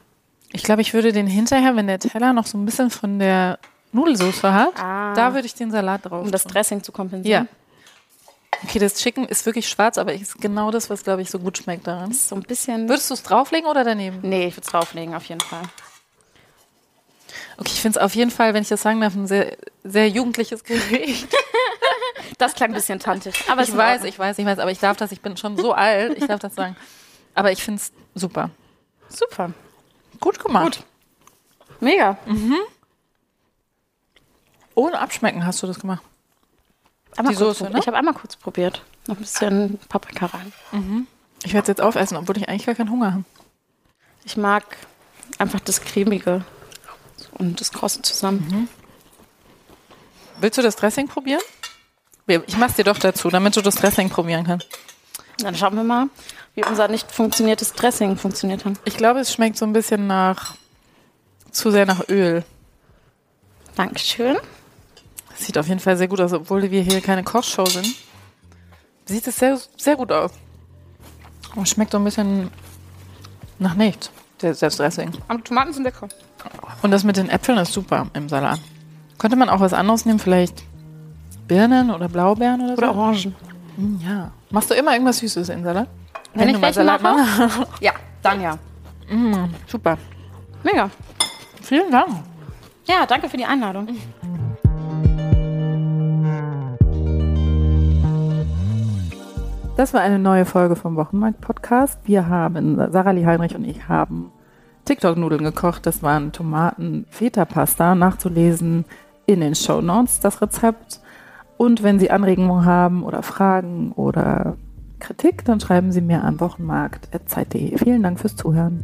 Ich glaube, ich würde den hinterher, wenn der Teller noch so ein bisschen von der Nudelsauce hat, Ah. da würde ich den Salat drauf. Um das. Dressing zu kompensieren. Ja. Okay, das Chicken ist wirklich schwarz, aber ist genau das, was, glaube ich, so gut schmeckt daran. So ein bisschen. Würdest du es drauflegen oder daneben? Nee, ich würde es drauflegen, auf jeden Fall. Okay, ich finde es auf jeden Fall, wenn ich das sagen darf, ein sehr, sehr jugendliches Gericht. Das klang ein bisschen tantig. Aber ich weiß, ich weiß, ich weiß, aber ich darf das, ich bin schon so alt, ich darf das sagen. Aber ich finde es super. Super. Gut gemacht. Mega. Ohne Abschmecken hast du das gemacht. Einmal Die kurz Soße, ne? Ich habe einmal kurz probiert. Noch ein bisschen Paprika rein. Ich werde es jetzt aufessen, obwohl ich eigentlich gar keinen Hunger habe. Ich mag einfach das cremige und das krosse zusammen. Willst du das Dressing probieren? Ich mach's dir doch dazu, damit du das Dressing probieren kannst. Dann schauen wir mal, wie unser nicht funktioniertes Dressing funktioniert hat. Ich glaube, es schmeckt so ein bisschen nach zu sehr nach Öl. Dankeschön. Sieht auf jeden Fall sehr gut aus, obwohl wir hier keine Kochshow sind. Sieht es sehr, sehr gut aus. Und schmeckt so ein bisschen nach nichts, der- das Dressing. Aber Tomaten sind lecker. Und das mit den Äpfeln ist super im Salat. Könnte man auch was anderes nehmen, vielleicht Birnen oder Blaubeeren oder so? Oder Orangen. Hm, ja. Machst du immer irgendwas Süßes in Salat? Wenn ich du mal Salat mache? machst? Ja, dann ja. Super. Mega. Vielen Dank. Ja, danke für die Einladung. Das war eine neue Folge vom Wochenmarkt-Podcast. Wir haben, Sarah Lee Heinrich und ich haben TikTok-Nudeln gekocht. Das waren Tomaten-Feta-Pasta. Nachzulesen in den Show Notes das Rezept. Und wenn Sie Anregungen haben oder Fragen oder Kritik, dann schreiben Sie mir an wochenmarkt.zeit.de. Vielen Dank fürs Zuhören.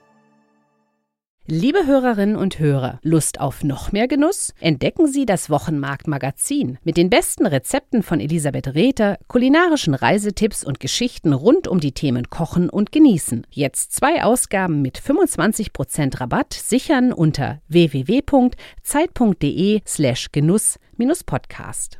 Liebe Hörerinnen und Hörer, Lust auf noch mehr Genuss? Entdecken Sie das Wochenmarkt Magazin mit den besten Rezepten von Elisabeth Rether, kulinarischen Reisetipps und Geschichten rund um die Themen Kochen und Genießen. Jetzt zwei Ausgaben mit 25% Rabatt sichern unter www.zeit.de slash Genuss-Podcast.